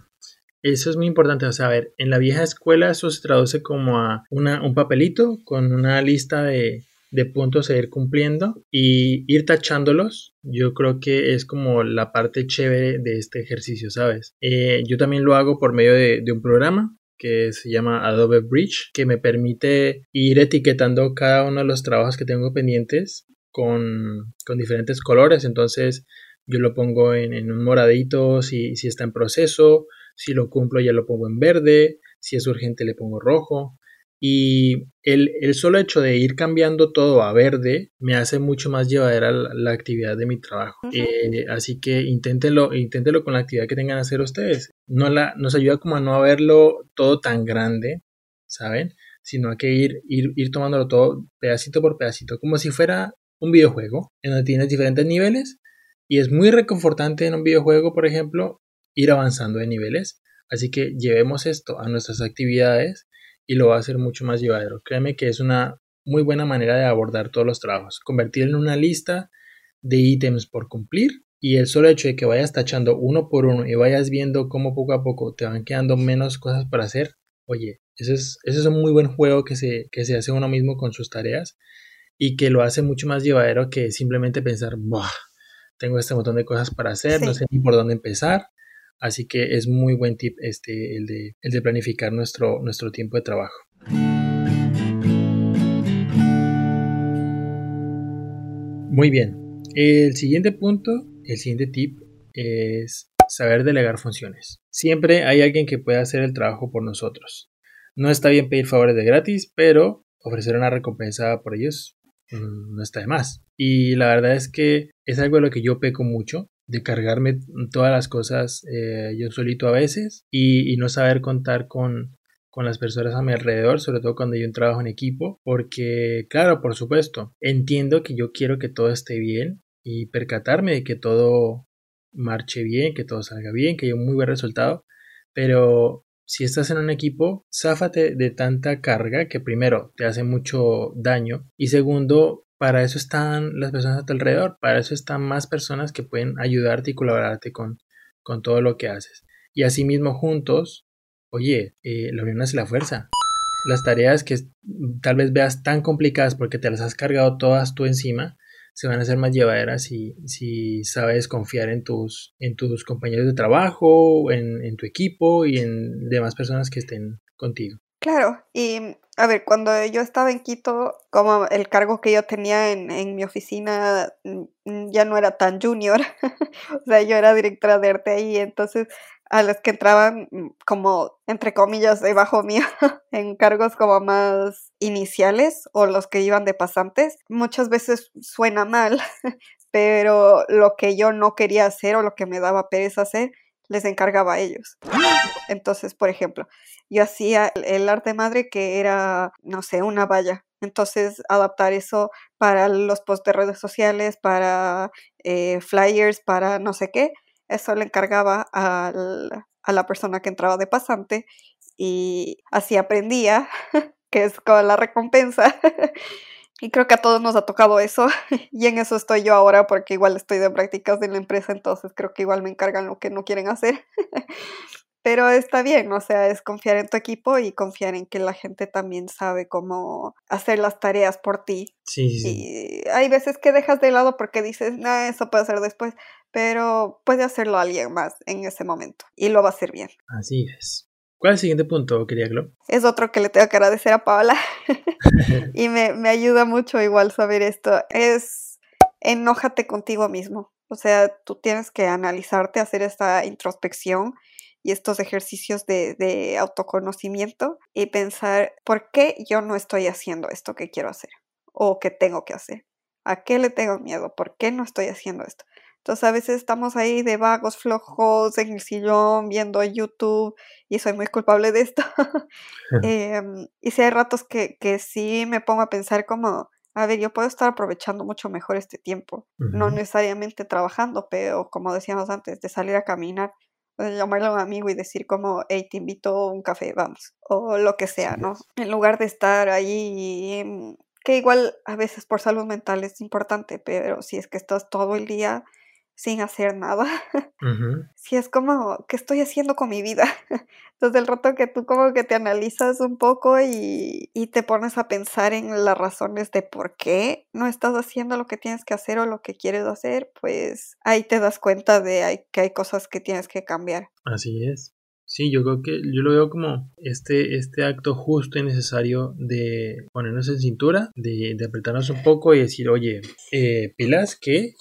eso es muy importante. O sea, en la vieja escuela eso se traduce como a una, un papelito con una lista de, de puntos a ir cumpliendo y ir tachándolos. Yo creo que es como la parte chévere de este ejercicio, ¿sabes? Eh, yo también lo hago por medio de, de un programa que se llama Adobe Bridge, que me permite ir etiquetando cada uno de los trabajos que tengo pendientes con, con diferentes colores. Entonces yo lo pongo en, en un moradito si, si está en proceso, si lo cumplo ya lo pongo en verde, si es urgente le pongo rojo. Y el, el, solo hecho de ir cambiando todo a verde me hace mucho más llevadera la, la actividad de mi trabajo. Uh -huh. eh, así que inténtenlo, inténtenlo con la actividad que tengan que hacer ustedes. No la, nos ayuda como a no verlo todo tan grande, ¿saben? Sino a que ir, ir, ir tomándolo todo pedacito por pedacito, como si fuera un videojuego en donde tienes diferentes niveles. Y es muy reconfortante en un videojuego, por ejemplo, ir avanzando de niveles. Así que llevemos esto a nuestras actividades y lo va a hacer mucho más llevadero. Créeme que es una muy buena manera de abordar todos los trabajos. Convertir en una lista de ítems por cumplir y el solo hecho de que vayas tachando uno por uno y vayas viendo cómo poco a poco te van quedando menos cosas para hacer, oye, ese es, ese es un muy buen juego que se, que se hace uno mismo con sus tareas y que lo hace mucho más llevadero que simplemente pensar, Buah, tengo este montón de cosas para hacer, sí. no sé ni por dónde empezar. Así que es muy buen tip este, el de, el de planificar nuestro, nuestro tiempo de trabajo. Muy bien. El siguiente punto, el siguiente tip es saber delegar funciones. Siempre hay alguien que pueda hacer el trabajo por nosotros. No está bien pedir favores de gratis, pero ofrecer una recompensa por ellos mmm, no está de más. Y la verdad es que es algo de lo que yo peco mucho de cargarme todas las cosas eh, yo solito a veces y, no saber contar con, con las personas a mi alrededor, sobre todo cuando yo trabajo en equipo, porque claro, por supuesto, entiendo que yo quiero que todo esté bien y percatarme de que todo marche bien, que todo salga bien, que haya un muy buen resultado, pero si estás en un equipo, záfate de tanta carga que primero te hace mucho daño y segundo para eso están las personas a tu alrededor, para eso están más personas que pueden ayudarte y colaborarte con, con todo lo que haces. Y asimismo juntos, oye, la unión hace la fuerza. Las tareas que tal vez veas tan complicadas porque te las has cargado todas tú encima, se van a hacer más llevaderas si, si sabes confiar en tus, en tus compañeros de trabajo, en, en tu equipo y en demás personas que estén contigo. Claro, y a ver, cuando yo estaba en Quito, como el cargo que yo tenía en, en mi oficina mm, ya no era tan junior, o sea, yo era directora de arte ahí, entonces a los que entraban mm, como, entre comillas, debajo mío, en cargos como más iniciales o los que iban de pasantes, muchas veces suena mal, pero lo que yo no quería hacer o lo que me daba pereza hacer, les encargaba a ellos. Entonces, por ejemplo, yo hacía el arte madre que era, no sé, una valla. Entonces, adaptar eso para los posts de redes sociales, para eh, flyers, para no sé qué, eso le encargaba a la persona que entraba de pasante y así aprendía, que es como la recompensa. Y creo que a todos nos ha tocado eso. Y en eso estoy yo ahora porque igual estoy de prácticas de la empresa, entonces creo que igual me encargan lo que no quieren hacer. Pero está bien, o sea, es confiar en tu equipo y confiar en que la gente también sabe cómo hacer las tareas por ti. Sí, sí. Y hay veces que dejas de lado porque dices, no, eso puede hacer después, pero puede hacerlo alguien más en ese momento y lo va a hacer bien. Así es. ¿Cuál es el siguiente punto, querida Glo? Es otro que le tengo que agradecer a Paola y me, me ayuda mucho igual saber esto. Es enójate contigo mismo. O sea, tú tienes que analizarte, hacer esta introspección y estos ejercicios de, de, autoconocimiento y pensar, ¿por qué yo no estoy haciendo esto que quiero hacer? ¿O que tengo que hacer? ¿A qué le tengo miedo? ¿Por qué no estoy haciendo esto? Entonces a veces estamos ahí de vagos, flojos, en el sillón, viendo YouTube, y soy muy culpable de esto. eh, y si hay ratos que, que sí me pongo a pensar como, a ver, yo puedo estar aprovechando mucho mejor este tiempo, uh -huh. no necesariamente trabajando, pero como decíamos antes, de salir a caminar. llamarle a un amigo y decir como, hey, te invito a un café, vamos, o lo que sea, ¿no? En lugar de estar ahí, que igual a veces por salud mental es importante, pero si es que estás todo el día sin hacer nada. Si es como, ¿qué estoy haciendo con mi vida? Entonces el rato que tú como que te analizas un poco y, y, te pones a pensar en las razones de por qué no estás haciendo lo que tienes que hacer o lo que quieres hacer, pues ahí te das cuenta de que hay cosas que tienes que cambiar. Así es. Sí, yo creo que yo lo veo como este, este acto justo y necesario de ponernos en cintura, de, de apretarnos un poco y decir, oye, eh, pilas que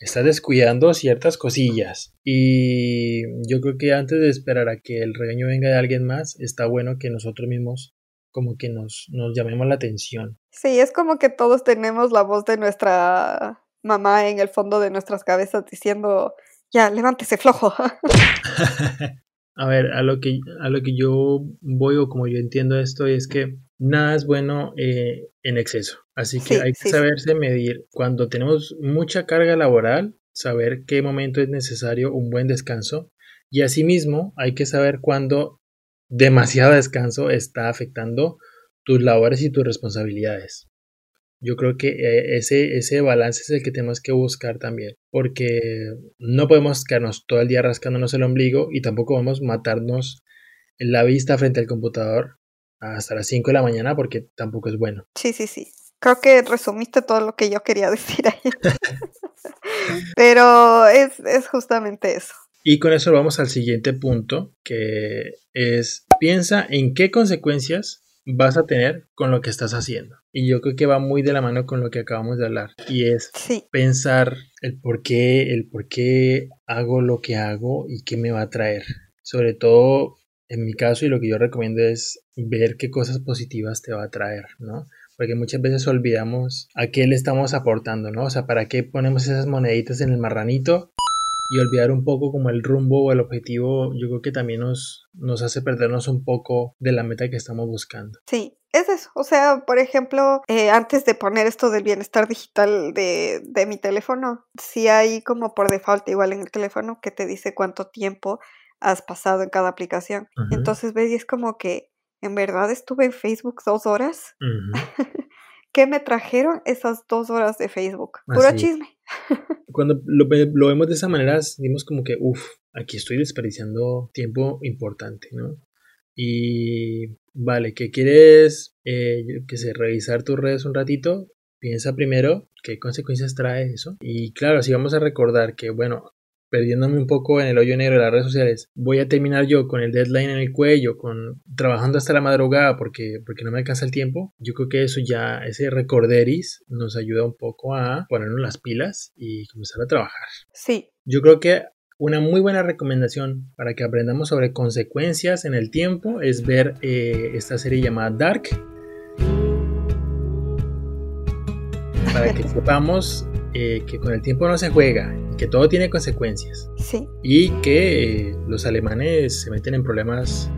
estás descuidando ciertas cosillas. Y yo creo que antes de esperar a que el regaño venga de alguien más, está bueno que nosotros mismos como que nos, nos llamemos la atención. Sí, es como que todos tenemos la voz de nuestra mamá en el fondo de nuestras cabezas diciendo, ya, levántese flojo. A ver, a lo que, a lo que yo voy o como yo entiendo esto es que nada es bueno eh, en exceso. Así que hay que saberse medir. Cuando tenemos mucha carga laboral, saber qué momento es necesario un buen descanso. Y asimismo, hay que saber cuándo demasiado descanso está afectando tus labores y tus responsabilidades. Yo creo que eh, ese, ese balance es el que tenemos que buscar también, porque no podemos quedarnos todo el día rascándonos el ombligo y tampoco vamos a matarnos la vista frente al computador hasta las 5 de la mañana porque tampoco es bueno. Sí, sí, sí. Creo que resumiste todo lo que yo quería decir ahí. Pero es, es justamente eso. Y con eso vamos al siguiente punto, que es piensa en qué consecuencias vas a tener con lo que estás haciendo. Y yo creo que va muy de la mano con lo que acabamos de hablar. Y es pensar el por qué, el por qué hago lo que hago y qué me va a traer. Sobre todo en mi caso y lo que yo recomiendo es ver qué cosas positivas te va a traer, ¿no? Porque muchas veces olvidamos a qué le estamos aportando, ¿no? O sea, ¿para qué ponemos esas moneditas en el marranito y olvidar un poco como el rumbo o el objetivo, yo creo que también nos, nos hace perdernos un poco de la meta que estamos buscando. Sí, es eso. O sea, por ejemplo, eh, antes de poner esto del bienestar digital de, de mi teléfono, sí hay como por default igual en el teléfono que te dice cuánto tiempo has pasado en cada aplicación. Entonces ves y es como que en verdad estuve en Facebook dos horas. ¿Qué me trajeron esas dos horas de Facebook? Puro chisme. Cuando lo, vemos de esa manera, decimos como que, uff, aquí estoy desperdiciando tiempo importante, ¿no? Y vale, ¿qué quieres, eh, que sé, revisar tus redes un ratito? Piensa primero qué consecuencias trae eso. Y claro, si vamos a recordar que, bueno, perdiéndome un poco en el hoyo negro de las redes sociales, voy a terminar yo con el deadline en el cuello, con trabajando hasta la madrugada porque, porque no me alcanza el tiempo, yo creo que eso ya, ese recorderis nos ayuda un poco a ponernos las pilas y comenzar a trabajar. Sí. Yo creo que una muy buena recomendación para que aprendamos sobre consecuencias en el tiempo es ver eh, esta serie llamada Dark. Para que sepamos eh, que con el tiempo no se juega que todo tiene consecuencias. Sí. Y que eh, los alemanes se meten en problemas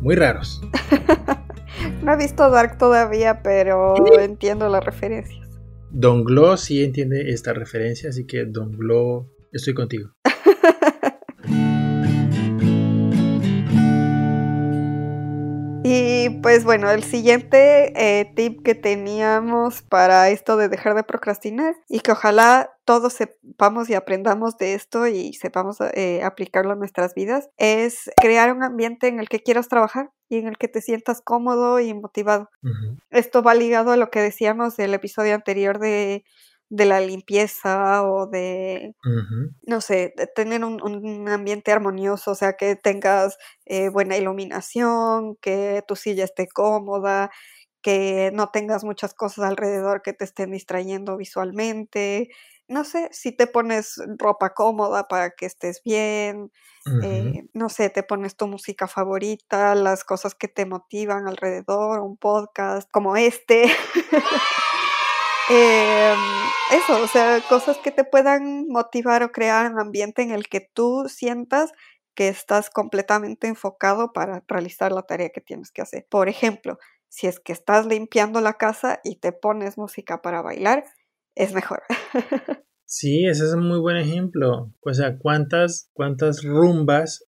muy raros. no he visto Dark todavía, pero entiendo las referencias. Don Glo sí entiende esta referencia, así que Don Glo, estoy contigo. Y pues bueno, el siguiente eh, tip que teníamos para esto de dejar de procrastinar y que ojalá todos sepamos y aprendamos de esto y sepamos eh, aplicarlo en nuestras vidas es crear un ambiente en el que quieras trabajar y en el que te sientas cómodo y motivado. Esto va ligado a lo que decíamos del episodio anterior de de la limpieza o de, no sé, de tener un, ambiente armonioso, o sea, que tengas eh, buena iluminación, que tu silla esté cómoda, que no tengas muchas cosas alrededor que te estén distrayendo visualmente. No sé, si te pones ropa cómoda para que estés bien, eh, no sé, te pones tu música favorita, las cosas que te motivan alrededor, un podcast como este. Em, eso, o sea, cosas que te puedan motivar o crear un ambiente en el que tú sientas que estás completamente enfocado para realizar la tarea que tienes que hacer. Por ejemplo, si es que estás limpiando la casa y te pones música para bailar, es mejor. Sí, ese es un muy buen ejemplo. O sea, ¿cuántas, cuántas rumbas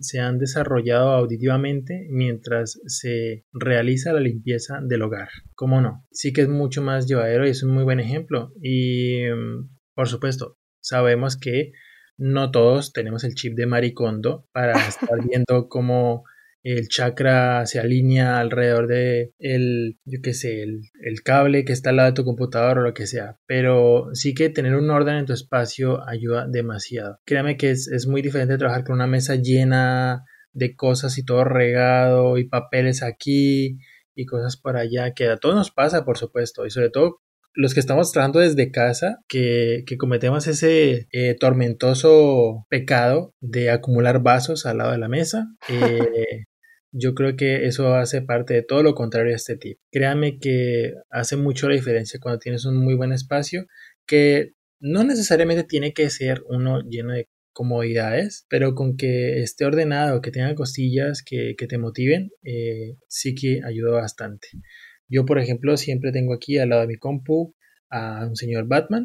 se han desarrollado auditivamente mientras se realiza la limpieza del hogar? ¿Cómo no? Sí que es mucho más llevadero y es un muy buen ejemplo. Y, mm, por supuesto, sabemos que no todos tenemos el chip de maricondo para estar viendo cómo el chakra se alinea alrededor de el, yo qué sé, el, cable que está al lado de tu computador o lo que sea. Pero sí que tener un orden en tu espacio ayuda demasiado. Créame que es, es muy diferente trabajar con una mesa llena de cosas y todo regado y papeles aquí y cosas por allá, que a todos nos pasa, por supuesto, y sobre todo los que estamos trabajando desde casa, que, cometemos ese eh, tormentoso pecado de acumular vasos al lado de la mesa. Eh, yo creo que eso hace parte de todo lo contrario a este tip. Créame que hace mucho la diferencia cuando tienes un muy buen espacio, que no necesariamente tiene que ser uno lleno de comodidades, pero con que esté ordenado, que tenga cosillas que, te motiven, eh, sí que ayuda bastante. Yo, por ejemplo, siempre tengo aquí al lado de mi compu a un señor Batman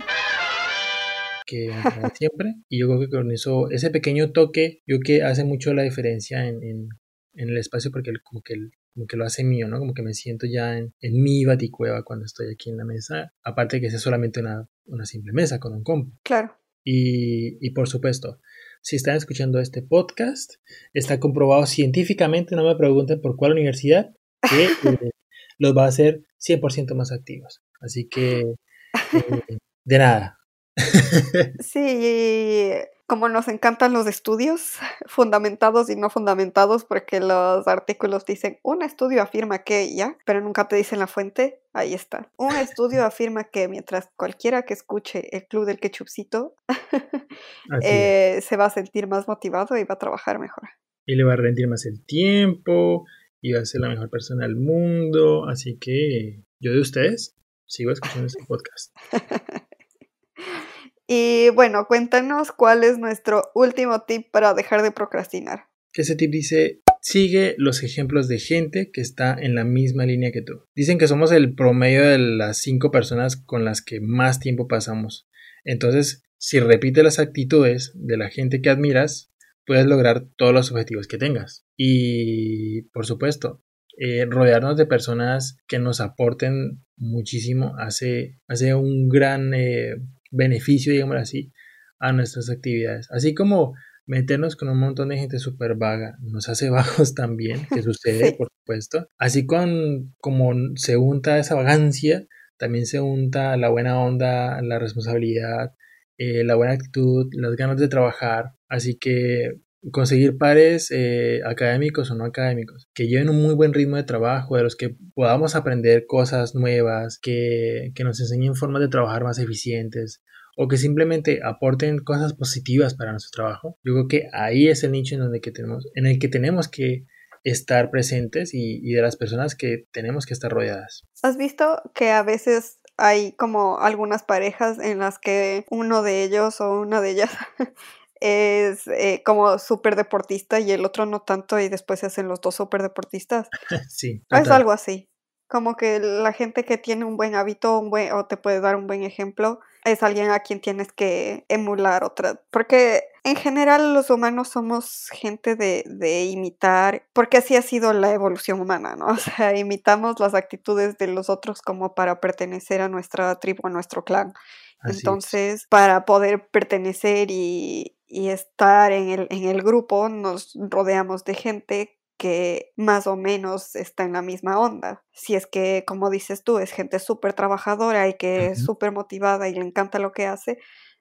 que siempre y yo creo que con ese pequeño toque yo creo que hace mucho la diferencia en, en, el espacio porque como que como que lo hace mío, ¿no? Como que me siento ya en, en mi baticueva cuando estoy aquí en la mesa, aparte de que sea solamente una, una simple mesa con un compu. Claro. Y, y por supuesto, si están escuchando este podcast, está comprobado científicamente, no me pregunten por cuál universidad, que eh, los va a hacer 100% más activos. Así que, eh, de nada. sí, como nos encantan los estudios fundamentados y no fundamentados, porque los artículos dicen, un estudio afirma que ya, pero nunca te dicen la fuente, ahí está. Un estudio afirma que mientras cualquiera que escuche el club del ketchupcito eh, se va a sentir más motivado y va a trabajar mejor. Y le va a rendir más el tiempo, y va a ser la mejor persona del mundo. Así que yo de ustedes sigo escuchando este podcast. Y bueno, cuéntanos cuál es nuestro último tip para dejar de procrastinar. Ese tip dice, sigue los ejemplos de gente que está en la misma línea que tú. Dicen que somos el promedio de las cinco personas con las que más tiempo pasamos. Entonces, si repites las actitudes de la gente que admiras, puedes lograr todos los objetivos que tengas. Y, por supuesto, eh, rodearnos de personas que nos aporten muchísimo hace, hace un gran eh, beneficio, digamos así, a nuestras actividades. Así como meternos con un montón de gente súper vaga nos hace bajos también, que sucede, por supuesto. Así con como se unta esa vagancia, también se unta la buena onda, la responsabilidad, eh, la buena actitud, las ganas de trabajar. Así que conseguir pares eh, académicos o no académicos que lleven un muy buen ritmo de trabajo, de los que podamos aprender cosas nuevas, que, que nos enseñen formas de trabajar más eficientes o que simplemente aporten cosas positivas para nuestro trabajo. Yo creo que ahí es el nicho en, donde que tenemos, en el que tenemos que estar presentes y, y de las personas que tenemos que estar rodeadas. ¿Has visto que a veces hay como algunas parejas en las que uno de ellos o una de ellas es eh, como súper deportista y el otro no tanto y después se hacen los dos súper deportistas. sí. Es algo así. Como que la gente que tiene un buen hábito un buen, o te puede dar un buen ejemplo es alguien a quien tienes que emular otra. Porque en general los humanos somos gente de, de, imitar, porque así ha sido la evolución humana, ¿no? O sea, imitamos las actitudes de los otros como para pertenecer a nuestra tribu, a nuestro clan. Entonces, para poder pertenecer y, y estar en el, en el grupo, nos rodeamos de gente que más o menos está en la misma onda. Si es que, como dices tú, es gente súper trabajadora y que es súper motivada y le encanta lo que hace,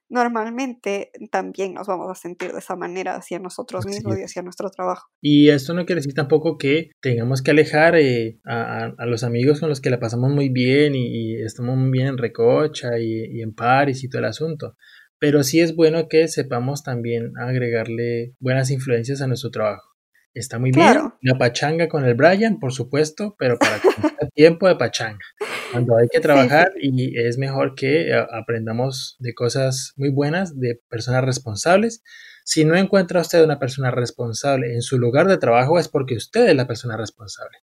normalmente también nos vamos a sentir de esa manera hacia nosotros mismos y hacia nuestro trabajo. Y esto no quiere decir tampoco que tengamos que alejar eh, a, los amigos con los que la pasamos muy bien y, estamos muy bien en Recocha y, y en París y todo el asunto. Pero sí es bueno que sepamos también agregarle buenas influencias a nuestro trabajo. Está muy bien. La pachanga con el Brian, por supuesto, pero para tiempo de pachanga. Cuando hay que trabajar y es mejor que eh, aprendamos de cosas muy buenas, de personas responsables. Si no encuentra usted una persona responsable en su lugar de trabajo es porque usted es la persona responsable.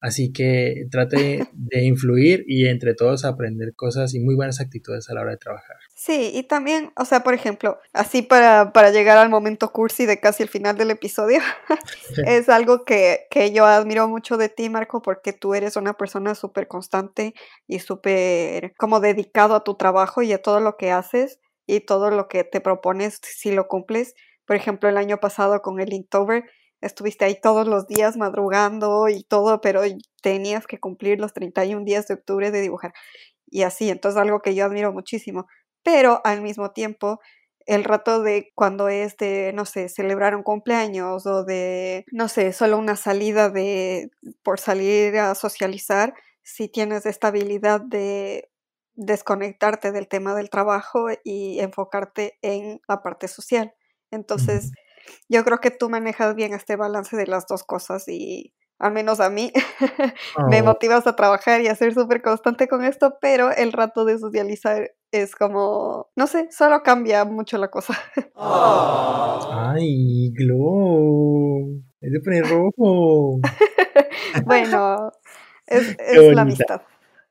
Así que trate de influir y entre todos aprender cosas y muy buenas actitudes a la hora de trabajar. Sí, y también, o sea, por ejemplo, así para, para llegar al momento cursi de casi el final del episodio, es algo que, que, yo admiro mucho de ti, Marco, porque tú eres una persona súper constante y súper como dedicado a tu trabajo y a todo lo que haces y todo lo que te propones si lo cumples. Por ejemplo, el año pasado con el Inktober, estuviste ahí todos los días madrugando y todo, pero tenías que cumplir los 31 días de octubre de dibujar. Y así, entonces algo que yo admiro muchísimo. Pero al mismo tiempo, el rato de cuando es de, no sé, celebrar un cumpleaños o de, no sé, solo una salida de, por salir a socializar, si tienes esta habilidad de desconectarte del tema del trabajo y enfocarte en la parte social. Entonces, yo creo que tú manejas bien este balance de las dos cosas y al menos a mí me oh. motivas a trabajar y a ser súper constante con esto, pero el rato de socializar es como, no sé, solo cambia mucho la cosa. Ay, Glow, es de poner rojo. bueno, es, es la amistad.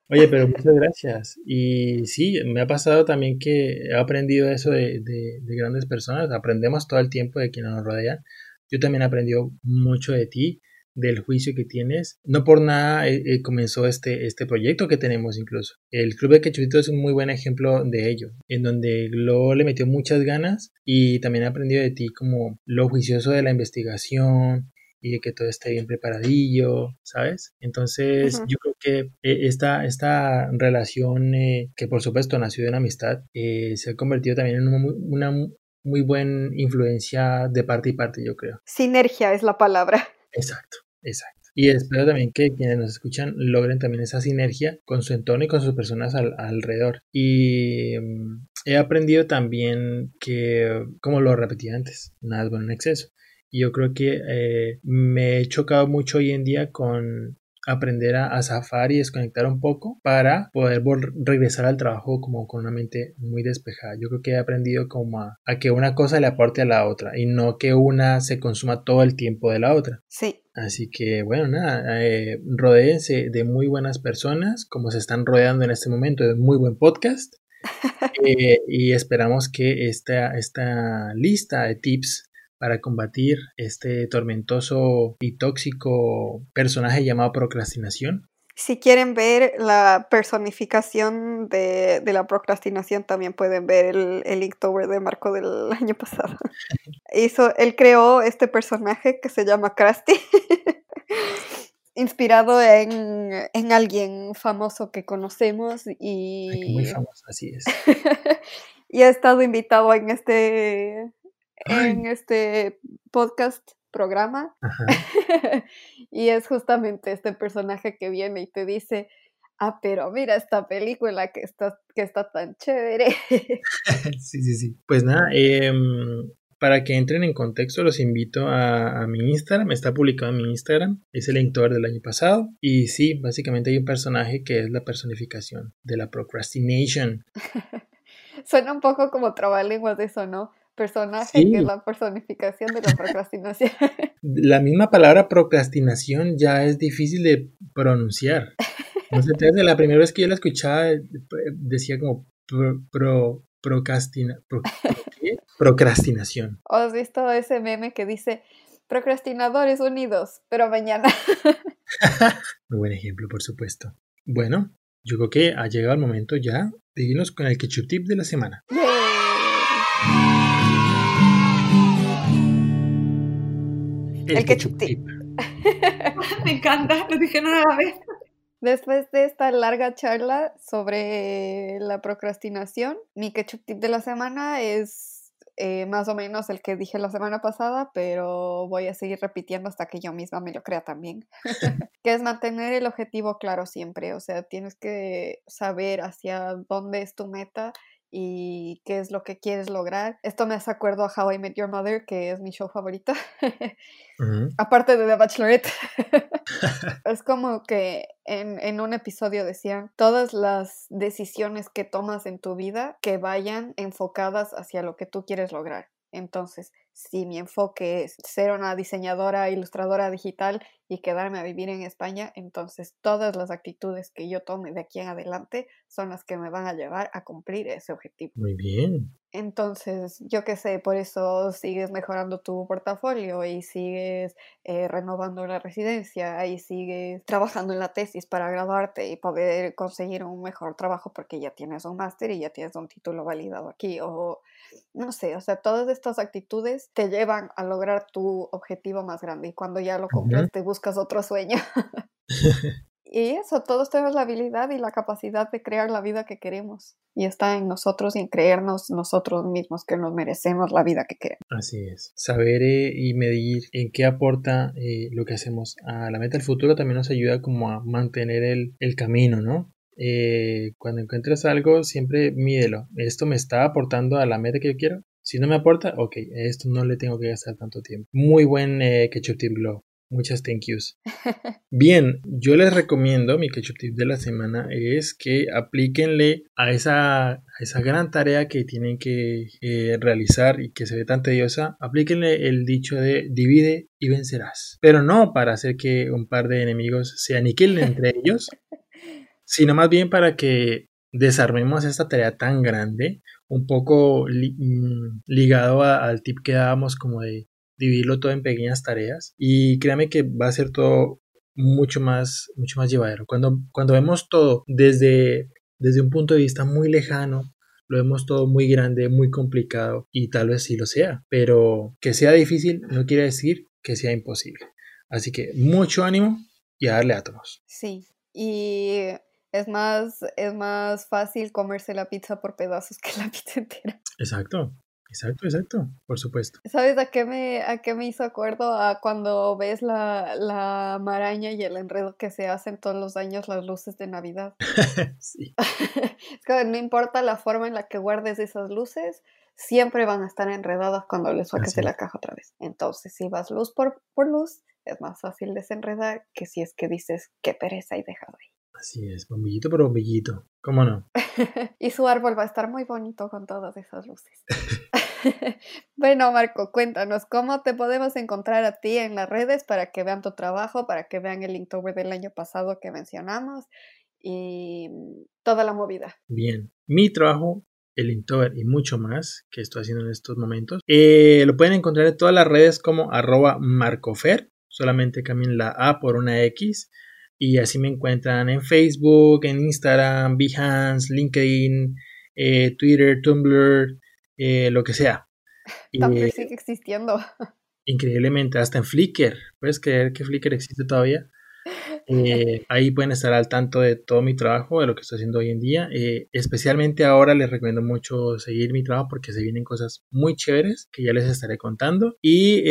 Oye, pero muchas gracias. Y sí, me ha pasado también que he aprendido eso de, de, grandes personas. Aprendemos todo el tiempo de quienes nos rodean. Yo también he aprendido mucho de ti, del juicio que tienes. No por nada eh, eh, comenzó este, este proyecto que tenemos incluso. El Club de Quechutito es un muy buen ejemplo de ello, en donde Glo le metió muchas ganas y también he aprendido de ti como lo juicioso de la investigación, y de que todo esté bien preparadillo, ¿sabes? Entonces, yo creo que eh, esta, esta relación, eh, que por supuesto nació de una amistad, eh, se ha convertido también en una, muy buena influencia de parte y parte, yo creo. Sinergia es la palabra. Exacto, exacto. Y espero también que quienes nos escuchan logren también esa sinergia con su entorno y con sus personas alrededor. Y mm, he aprendido también que, como lo repetí antes, nada es bueno en exceso. Y yo creo que eh, me he chocado mucho hoy en día con aprender a, zafar y desconectar un poco para poder regresar al trabajo como con una mente muy despejada. Yo creo que he aprendido como a, que una cosa le aporte a la otra y no que una se consuma todo el tiempo de la otra. Sí. Así que bueno, nada, eh, rodeense de muy buenas personas como se están rodeando en este momento de muy buen podcast. Eh, y esperamos que esta, esta lista de tips para combatir este tormentoso y tóxico personaje llamado procrastinación. Si quieren ver la personificación de, la procrastinación, también pueden ver el, el Inktober de Marco del año pasado. Hizo, él creó este personaje que se llama Krusty, inspirado en, alguien famoso que conocemos y... muy famoso, así es. y ha estado invitado en este en este podcast programa. y es justamente este personaje que viene y te dice, ah, pero mira esta película que está, que está tan chévere. sí, sí, sí. Pues nada, em, para que entren en contexto, los invito a, mi Instagram. Está publicado en mi Instagram. Es el lector del año pasado. Y sí, básicamente hay un personaje que es la personificación de la procrastination. Suena un poco como trabalenguas de eso, ¿no? Personaje que es la personificación de la procrastinación. La misma palabra procrastinación ya es difícil de pronunciar. No sé, desde la primera vez que yo la escuchaba eh, decía como pro, procrastina, procrastinación. ¿Has visto ese meme que dice procrastinadores unidos, pero mañana? Muy buen ejemplo, por supuesto. Bueno, yo creo que ha llegado el momento ya de irnos con el ketchup tip de la semana. El, ketchup tip. Me encanta, lo dije una vez. Después de esta larga charla sobre la procrastinación, mi ketchup tip de la semana es eh, más o menos el que dije la semana pasada, pero voy a seguir repitiendo hasta que yo misma me lo crea también, que es mantener el objetivo claro siempre, o sea, tienes que saber hacia dónde es tu meta y qué es lo que quieres lograr. Esto me hace acuerdo a How I Met Your Mother, que es mi show favorito, aparte de The Bachelorette. es como que en, en, un episodio decían, todas las decisiones que tomas en tu vida que vayan enfocadas hacia lo que tú quieres lograr. Entonces, si mi enfoque es ser una diseñadora, ilustradora digital y quedarme a vivir en España, entonces todas las actitudes que yo tome de aquí en adelante son las que me van a llevar a cumplir ese objetivo. Muy bien. Entonces, yo qué sé, por eso sigues mejorando tu portafolio y sigues eh, renovando la residencia y sigues trabajando en la tesis para graduarte y poder conseguir un mejor trabajo porque ya tienes un máster y ya tienes un título validado aquí. O no sé, o sea, todas estas actitudes te llevan a lograr tu objetivo más grande y cuando ya lo cumples te buscas otro sueño. Y eso, todos tenemos la habilidad y la capacidad de crear la vida que queremos. Y está en nosotros y en creernos nosotros mismos que nos merecemos la vida que queremos. Así es. Saber eh, y medir en qué aporta eh, lo que hacemos a la meta del futuro también nos ayuda como a mantener el, el camino, ¿no? Eh, cuando encuentres algo, siempre mídelo. ¿Esto me está aportando a la meta que yo quiero? Si no me aporta, ok, esto no le tengo que gastar tanto tiempo. Muy buen eh, Ketchup Tip Glow. Muchas thank yous. Bien, yo les recomiendo, mi ketchup tip de la semana es que aplíquenle a esa, a esa gran tarea que tienen que eh, realizar y que se ve tan tediosa, aplíquenle el dicho de divide y vencerás. Pero no para hacer que un par de enemigos se aniquilen entre ellos, sino más bien para que desarmemos esta tarea tan grande, un poco mm, ligado al tip que dábamos como de dividirlo todo en pequeñas tareas y créame que va a ser todo mucho más, mucho más llevadero. Cuando, cuando vemos todo desde, desde un punto de vista muy lejano, lo vemos todo muy grande, muy complicado y tal vez sí lo sea, pero que sea difícil no quiere decir que sea imposible. Así que mucho ánimo y a darle átomos. Sí, y es más, es más fácil comerse la pizza por pedazos que la pizza entera. Exacto. Exacto, exacto, por supuesto. ¿Sabes a qué me, a qué me hizo acuerdo? A cuando ves la, la maraña y el enredo que se hacen todos los años las luces de Navidad. sí. es que no importa la forma en la que guardes esas luces, siempre van a estar enredadas cuando les saques de la caja otra vez. Entonces, si vas luz por, por luz, es más fácil desenredar que si es que dices qué pereza y dejado ahí. Así es, bombillito por bombillito, ¿cómo no? y su árbol va a estar muy bonito con todas esas luces. bueno, Marco, cuéntanos, ¿cómo te podemos encontrar a ti en las redes para que vean tu trabajo, para que vean el Inktober del año pasado que mencionamos y toda la movida? Bien, mi trabajo el Inktober y mucho más que estoy haciendo en estos momentos. Eh, lo pueden encontrar en todas las redes como arroba marcofer, solamente cambien la A por una X y así me encuentran en Facebook, en Instagram, Behance, LinkedIn, eh, Twitter, Tumblr, eh, lo que sea. Tumblr eh, sigue existiendo. Increíblemente, hasta en Flickr. ¿Puedes creer que Flickr existe todavía? ahí pueden estar al tanto de todo mi trabajo, de lo que estoy haciendo hoy en día. especialmente ahora les recomiendo mucho seguir mi trabajo porque se vienen cosas muy chéveres que ya les estaré contando. Y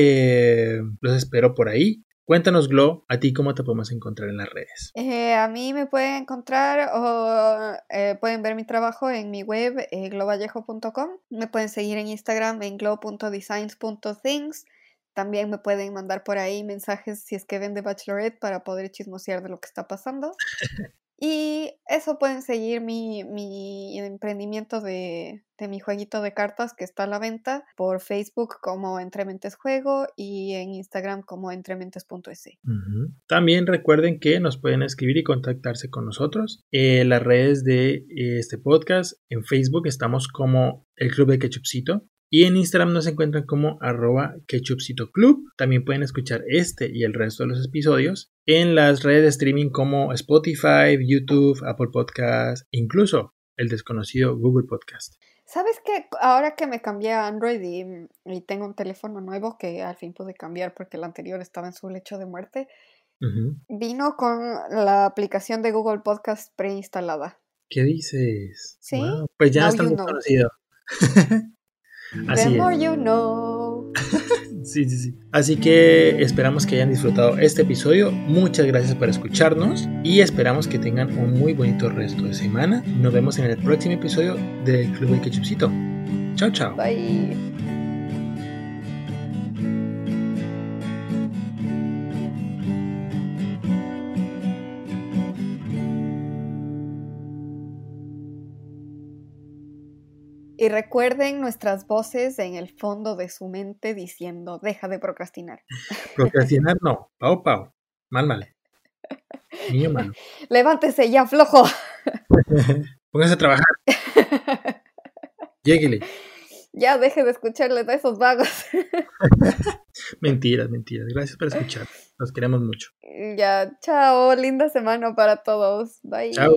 los espero por ahí. Cuéntanos, Glo, a ti cómo te podemos encontrar en las redes. Eh, a mí me pueden encontrar o eh, pueden ver mi trabajo en mi web eh, globallejo.com. Me pueden seguir en Instagram en glow.designs.things. También me pueden mandar por ahí mensajes si es que ven de Bachelorette para poder chismosear de lo que está pasando. Y eso pueden seguir mi, mi emprendimiento de, de, mi jueguito de cartas que está a la venta por Facebook como Entrementes Juego y en Instagram como entrementes.es. También recuerden que nos pueden escribir y contactarse con nosotros. En las redes de este podcast, en Facebook estamos como el Club de Ketchupcito. Y en Instagram nos encuentran como arroba club. También pueden escuchar este y el resto de los episodios en las redes de streaming como Spotify, YouTube, Apple Podcast, incluso el desconocido Google Podcast. ¿Sabes qué? Ahora que me cambié a Android y, tengo un teléfono nuevo que al fin pude cambiar porque el anterior estaba en su lecho de muerte, vino con la aplicación de Google Podcast preinstalada. ¿Qué dices? Sí. Pues ya está conocido. Así The more you know. sí, sí, sí. Así que esperamos que hayan disfrutado este episodio. Muchas gracias por escucharnos y esperamos que tengan un muy bonito resto de semana. Nos vemos en el próximo episodio del Club de Ketchupcito. Chao, chao. Bye. Y recuerden nuestras voces en el fondo de su mente diciendo, deja de procrastinar. Procrastinar no, pau pau, mal mal. Niño malo. Levántese ya, flojo. Póngase a trabajar. Lléguele. Ya deje de escucharles a esos vagos. mentiras, mentiras. Gracias por escuchar. Los queremos mucho. Ya, chao. Linda semana para todos. Bye. Chao.